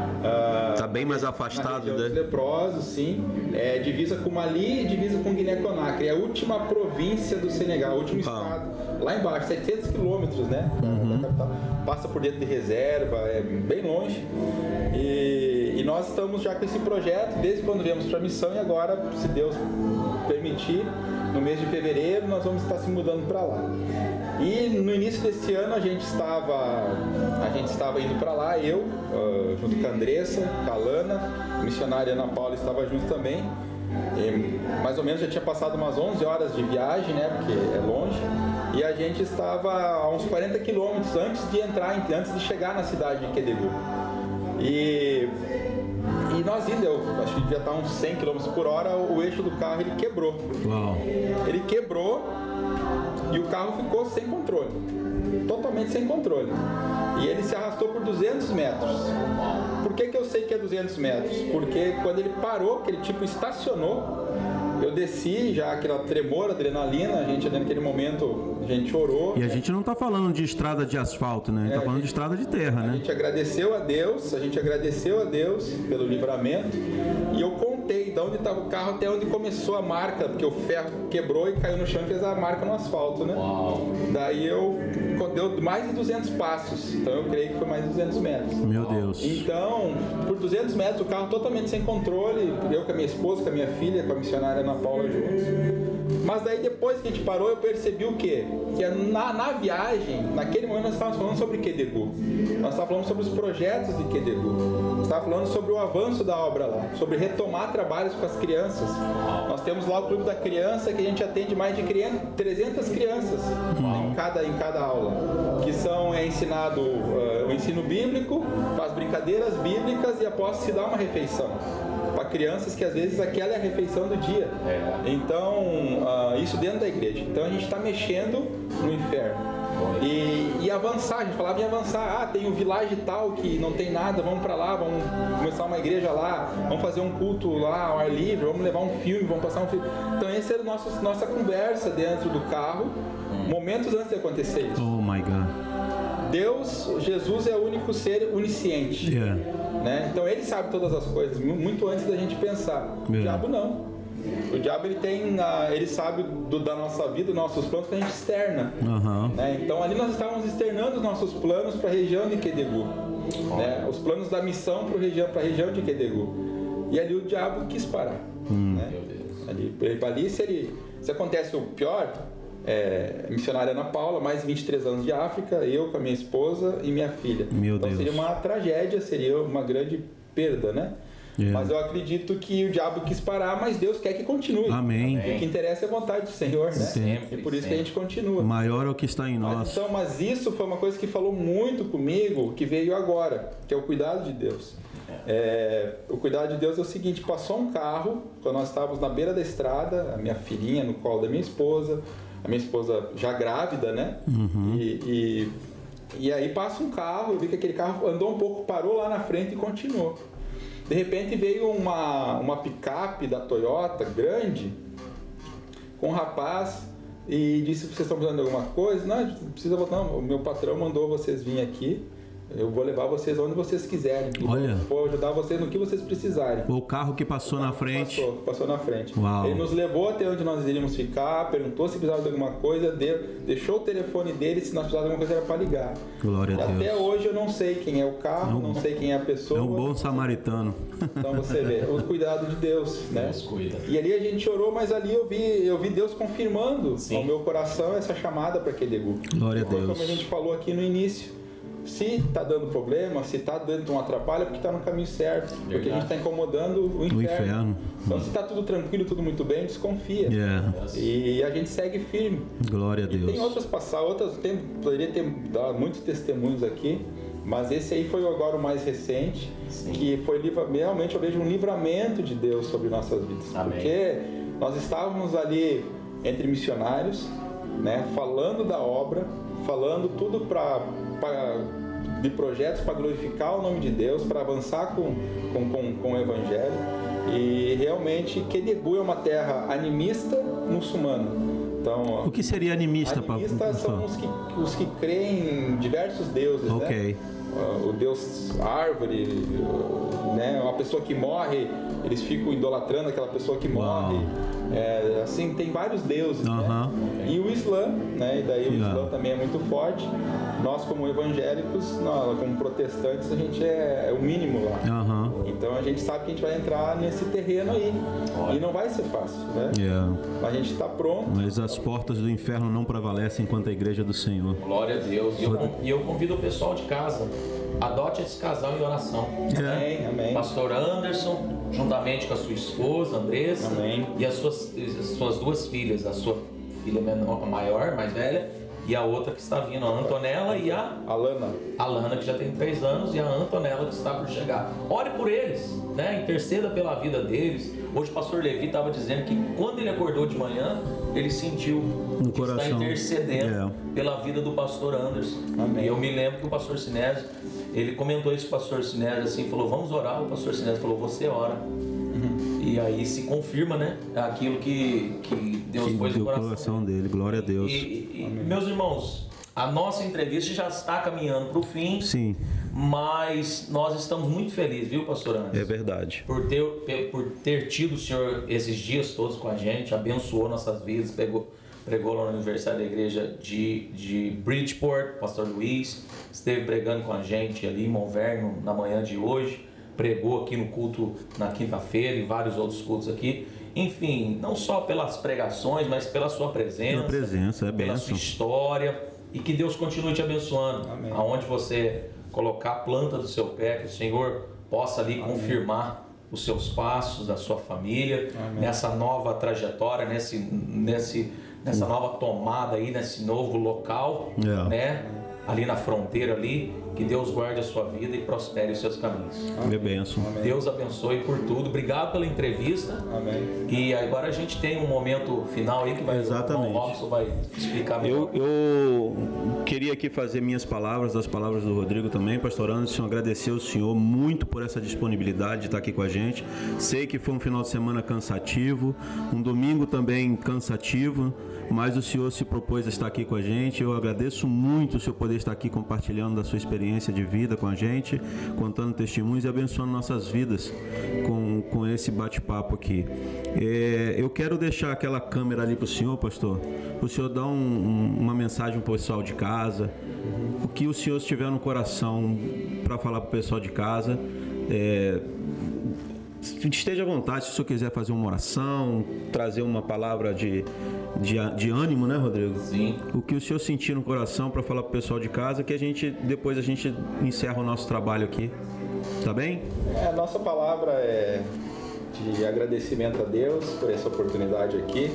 Está bem mais afastado, né? Dos leprosos, sim. É, divisa com Mali e divisa com Guiné-Conakry. É a última província do Senegal, o último Ah. estado. Lá embaixo, 700 quilômetros, né? Uhum. Passa por dentro de reserva, é bem longe. E, e nós estamos já com esse projeto desde quando viemos para a missão e agora, se Deus permitir, no mês de fevereiro nós vamos estar se mudando para lá. E no início desse ano a gente estava, a gente estava indo para lá, eu, ah, junto com a Andressa, com a Lana, a missionária Ana Paula estava junto também. E mais ou menos já tinha passado umas 11 horas de viagem, né? Porque é longe. E a gente estava a uns 40 quilômetros antes de entrar, antes de chegar na cidade de Quedegu. E, e nós indo, eu acho que devia estar uns 100 km por hora, o, o eixo do carro ele quebrou. Uau. Ele quebrou e o carro ficou sem controle. Totalmente sem controle. E ele se arrastou por 200 metros. Por que, que eu sei que é 200 metros? Porque quando ele parou, que ele tipo estacionou, eu desci, já aquela tremor, adrenalina, a gente ali naquele momento, a gente orou. E a gente não está falando de estrada de asfalto, né? A gente É, tá a falando gente- de estrada de terra, A né? gente agradeceu a Deus, a gente agradeceu a Deus pelo livramento e eu contei de onde estava o carro até onde começou a marca, porque o ferro quebrou e caiu no chão e fez a marca no asfalto, né? Uau. Daí eu deu mais de 200 passos, então eu creio que foi mais de 200 metros. Meu Deus. Então, por 200 metros, o carro totalmente sem controle, eu com a minha esposa, com a minha filha, com a missionária Ana Paula juntos. Mas daí depois que a gente parou, eu percebi o quê? Que na, na viagem, naquele momento nós estávamos falando sobre Quedegu. Nós estávamos falando sobre os projetos de Quedegu. Nós estávamos falando sobre o avanço da obra lá, sobre retomar trabalhos com as crianças. Nós temos lá o Clube da Criança, que a gente atende mais de crian- 300 crianças em cada, em cada aula. Que são, é ensinado eh, o ensino bíblico, faz brincadeiras bíblicas e após se dá uma refeição para crianças que às vezes aquela é a refeição do dia. É. Então, ah, isso dentro da igreja. Então a gente está mexendo no inferno. E, e avançar, a gente falava em avançar. Ah, tem um village tal que não tem nada, vamos para lá, vamos começar uma igreja lá, vamos fazer um culto lá ao ar livre, vamos levar um filme, vamos passar um filme. Então, essa era a nossa, nossa conversa dentro do carro, momentos antes de acontecer isso. Oh my God. Deus, Jesus é o único ser onisciente. Yeah. Né? Então ele sabe todas as coisas, mu- muito antes da gente pensar. O diabo não. O diabo ele tem, a- ele sabe do- da nossa vida, dos nossos planos que a gente externa. Aham. né? Então ali nós estávamos externando os nossos planos para a região de Quedegu. Né? Os planos da missão para região, a região de Quedegu. E ali o diabo quis parar. Né? Meu Deus. Ali, ele- ali se, ele, se acontece o pior, é, missionária Ana Paula, mais 23 anos de África, eu com a minha esposa e minha filha. Meu então Deus. seria uma tragédia, seria uma grande perda, né? É. Mas eu acredito que o diabo quis parar, mas Deus quer que continue. Amém. O que interessa é a vontade do Senhor, né? Sempre, e por isso que a sempre. gente continua. Maior é o que está em Mas, nós. então, mas isso foi uma coisa que falou muito comigo, que veio agora, que é o cuidado de Deus. É, o cuidado de Deus é o seguinte: passou um carro, quando nós estávamos na beira da estrada, a minha filhinha no colo da minha esposa, a minha esposa já grávida, né? E, e, e aí passa um carro, eu vi que aquele carro andou um pouco, parou lá na frente e continuou. De repente veio uma, uma picape da Toyota grande, com um rapaz e disse: Vocês estão precisando de alguma coisa? Não, precisa voltar. Não, o meu patrão mandou vocês virem aqui. Eu vou levar vocês onde vocês quiserem. Olha. Vou ajudar vocês no que vocês precisarem. O carro que passou na frente. Passou, passou na frente. Uau. Ele nos levou até onde nós iríamos ficar, perguntou se precisava de alguma coisa, deu- deixou o telefone dele, se nós precisávamos de alguma coisa era para ligar. Glória a Até Deus. hoje eu não sei quem é o carro, É um- não sei quem é a pessoa. É um bom samaritano. Então você vê, o cuidado de Deus, né? Deus cuida. E ali a gente orou, mas ali eu vi, eu vi Deus confirmando Sim. ao meu coração essa chamada para Quedegu. Glória a Deus. Como a gente falou aqui no início. Se tá dando problema, se tá dando um atrapalho, é porque tá no caminho certo. Porque a gente Verdade. está incomodando o inferno. inferno. Então se tá tudo tranquilo, tudo muito bem, desconfia. Yeah. E a gente segue firme. Glória a E tem Deus. outras passadas, outras, tem, poderia ter dado muitos testemunhos aqui, mas esse aí foi agora o mais recente, Sim. que foi realmente eu vejo um livramento de Deus sobre nossas vidas. Amém. Porque nós estávamos ali entre missionários, né, falando da obra, falando tudo para de projetos para glorificar o nome de Deus, para avançar com, com, com, com o Evangelho. E realmente Quedegu é uma terra animista muçulmana. Então, O que seria animista para Animistas são os que, os que creem em diversos deuses, Ok. né? o Deus árvore, né? Uma pessoa que morre, eles ficam idolatrando aquela pessoa que morre. É, assim, tem vários deuses, né? E o Islã, né? E daí o Islã também é muito forte. Nós, como evangélicos, nós, como protestantes, a gente é, é o mínimo lá. Então a gente sabe que a gente vai entrar nesse terreno aí. E não vai ser fácil, né? Yeah. Mas a gente está pronto. Mas as portas do inferno não prevalecem enquanto a igreja do Senhor. Glória a Deus. E eu, e eu convido o pessoal de casa adote esse casal em oração. Amém, amém. Pastor Anderson, juntamente com a sua esposa, Andressa, amém. e as suas, as suas duas filhas, a sua filha menor, maior, mais velha, e a outra que está vindo, a Antonella e a Alana. Alana, que já tem três anos, e a Antonella que está por chegar. Ore por eles, né? interceda pela vida deles. Hoje o pastor Levi estava dizendo que quando ele acordou de manhã, ele sentiu no que coração. está intercedendo é. pela vida do pastor Anderson. Amém. E eu me lembro que o pastor Sinésio, ele comentou isso com o pastor Sinésio assim, falou, vamos orar. O pastor Sinésio falou, você ora. Uhum. E aí se confirma, né? Aquilo que, que Deus que pôs no coração, coração dele. Glória a Deus. E, e, meus irmãos, a nossa entrevista já está caminhando para o fim. Sim. Mas nós estamos muito felizes, viu, pastor Anderson? É verdade. Por ter, por ter tido o senhor esses dias todos com a gente, abençoou nossas vidas, pegou, pregou lá no aniversário da igreja de, de Bridgeport, pastor Luiz, esteve pregando com a gente ali em Monverno na manhã de hoje, pregou aqui no culto na quinta-feira e vários outros cultos aqui. Enfim, não só pelas pregações, mas pela sua presença, pela, presença, é pela sua história e que Deus continue te abençoando. Amém. Aonde você colocar a planta do seu pé, que o Senhor possa ali Amém. confirmar os seus passos, da sua família, Amém. nessa nova trajetória, nesse, nesse, nessa nova tomada aí, nesse novo local, yeah. É. né? Ali na fronteira ali, que Deus guarde a sua vida e prospere os seus caminhos. Amém. Benção. Deus abençoe por tudo. Obrigado pela entrevista. Amém. E agora a gente tem um momento final aí que vai, Exatamente. o Robson vai explicar melhor. Eu, eu queria aqui fazer minhas palavras, as palavras do Rodrigo também, pastor Anderson, agradecer ao senhor muito por essa disponibilidade de estar aqui com a gente. Sei que foi um final de semana cansativo, um domingo também cansativo, mas o senhor se propôs a estar aqui com a gente. Eu agradeço muito o senhor poder estar aqui compartilhando da sua experiência de vida com a gente, contando testemunhos e abençoando nossas vidas com, com esse bate-papo aqui. É, eu quero deixar aquela câmera ali para o senhor, pastor, o senhor dar um, um, uma mensagem para o pessoal de casa, o que o senhor estiver no coração para falar para o pessoal de casa. É, esteja à vontade se o senhor quiser fazer uma oração, trazer uma palavra de, de, de ânimo, né, Rodrigo? Sim. O que o senhor sentir no coração para falar para o pessoal de casa, que a gente depois a gente encerra o nosso trabalho aqui. Tá bem? É, a nossa palavra é de agradecimento a Deus por essa oportunidade aqui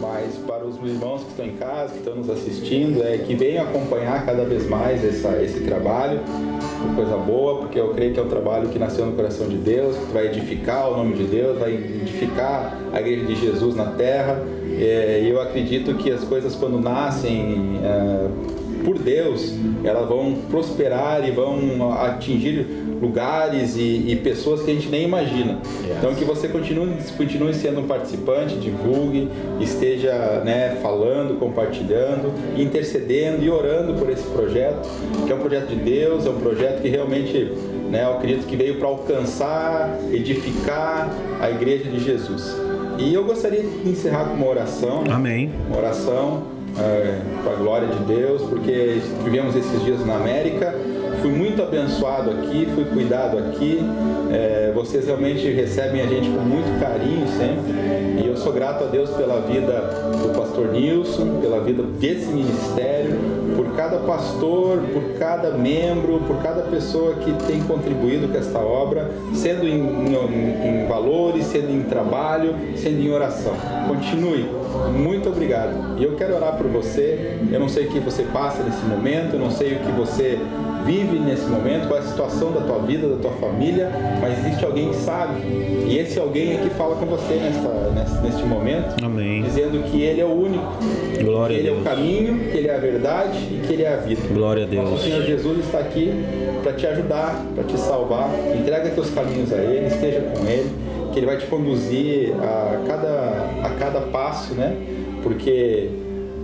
mas para os irmãos que estão em casa, que estão nos assistindo, é que venham acompanhar cada vez mais essa, esse trabalho, coisa boa, porque eu creio que é um trabalho que nasceu no coração de Deus, que vai edificar o nome de Deus, vai edificar a igreja de Jesus na terra. É, e eu acredito que as coisas quando nascem é, por Deus, elas vão prosperar e vão atingir lugares e, e, pessoas que a gente nem imagina. Yes. Então que você continue, continue sendo um participante, divulgue, esteja né, falando, compartilhando, intercedendo e orando por esse projeto, que é um projeto de Deus, é um projeto que realmente né, eu acredito que veio para alcançar, edificar a igreja de Jesus. E eu gostaria de encerrar com uma oração. Né? Amém. Uma oração para a glória de Deus, porque vivemos esses dias na América fui muito abençoado aqui, fui cuidado aqui. É, vocês realmente recebem a gente com muito carinho sempre. E eu sou grato a Deus pela vida do pastor Nilson, pela vida desse ministério, por cada pastor, por cada membro, por cada pessoa que tem contribuído com esta obra, sendo em, em, em valores, sendo em trabalho, sendo em oração. Continue. Muito obrigado. E eu quero orar por você. Eu não sei o que você passa nesse momento, eu não sei o que você vive nesse momento, qual é a situação da tua vida, da tua família, mas existe alguém que sabe. E esse alguém é que fala com você nesta, neste momento, Amém. dizendo que Ele é o único, Glória que Ele é o caminho, que Ele é a verdade e que Ele é a vida. Glória a Deus. Nosso Senhor Jesus está aqui para te ajudar, para te salvar. Entrega teus caminhos a Ele, esteja com Ele, que Ele vai te conduzir a cada, a cada passo, né? Porque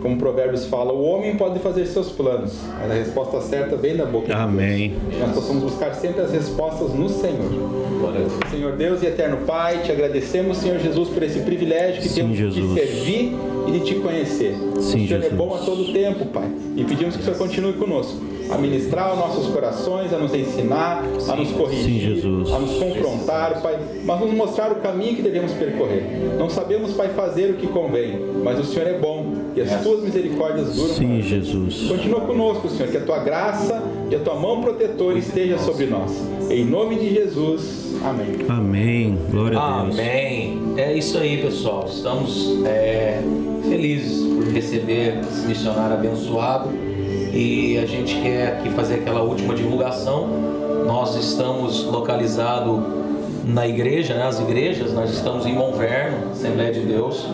como Provérbios fala, o homem pode fazer seus planos, mas a resposta certa vem da boca Amém. de Deus. Nós possamos buscar sempre as respostas no Senhor. Senhor Deus e eterno Pai, te agradecemos, Senhor Jesus, por esse privilégio que Sim, temos de Jesus. te servir e de te conhecer. Sim, o Senhor é Jesus. bom a todo tempo, Pai. E pedimos que o Senhor continue conosco, a ministrar aos nossos corações, a nos ensinar, a nos corrigir, Sim, Jesus. a nos confrontar, Pai, mas nos mostrar o caminho que devemos percorrer. Não sabemos, Pai, fazer o que convém, mas o Senhor é bom e as tuas misericórdias duram. Sim, para sempre. Jesus. Continua conosco, Senhor, que a tua graça e a tua mão protetora esteja sobre nós. Em nome de Jesus. Amém. Amém. Glória a Deus. Amém. É isso aí, pessoal. Estamos é, felizes por receber esse missionário abençoado e a gente quer aqui fazer aquela última divulgação. Nós estamos localizados na igreja, né? As igrejas, nós estamos em Monverno, Assembleia de Deus.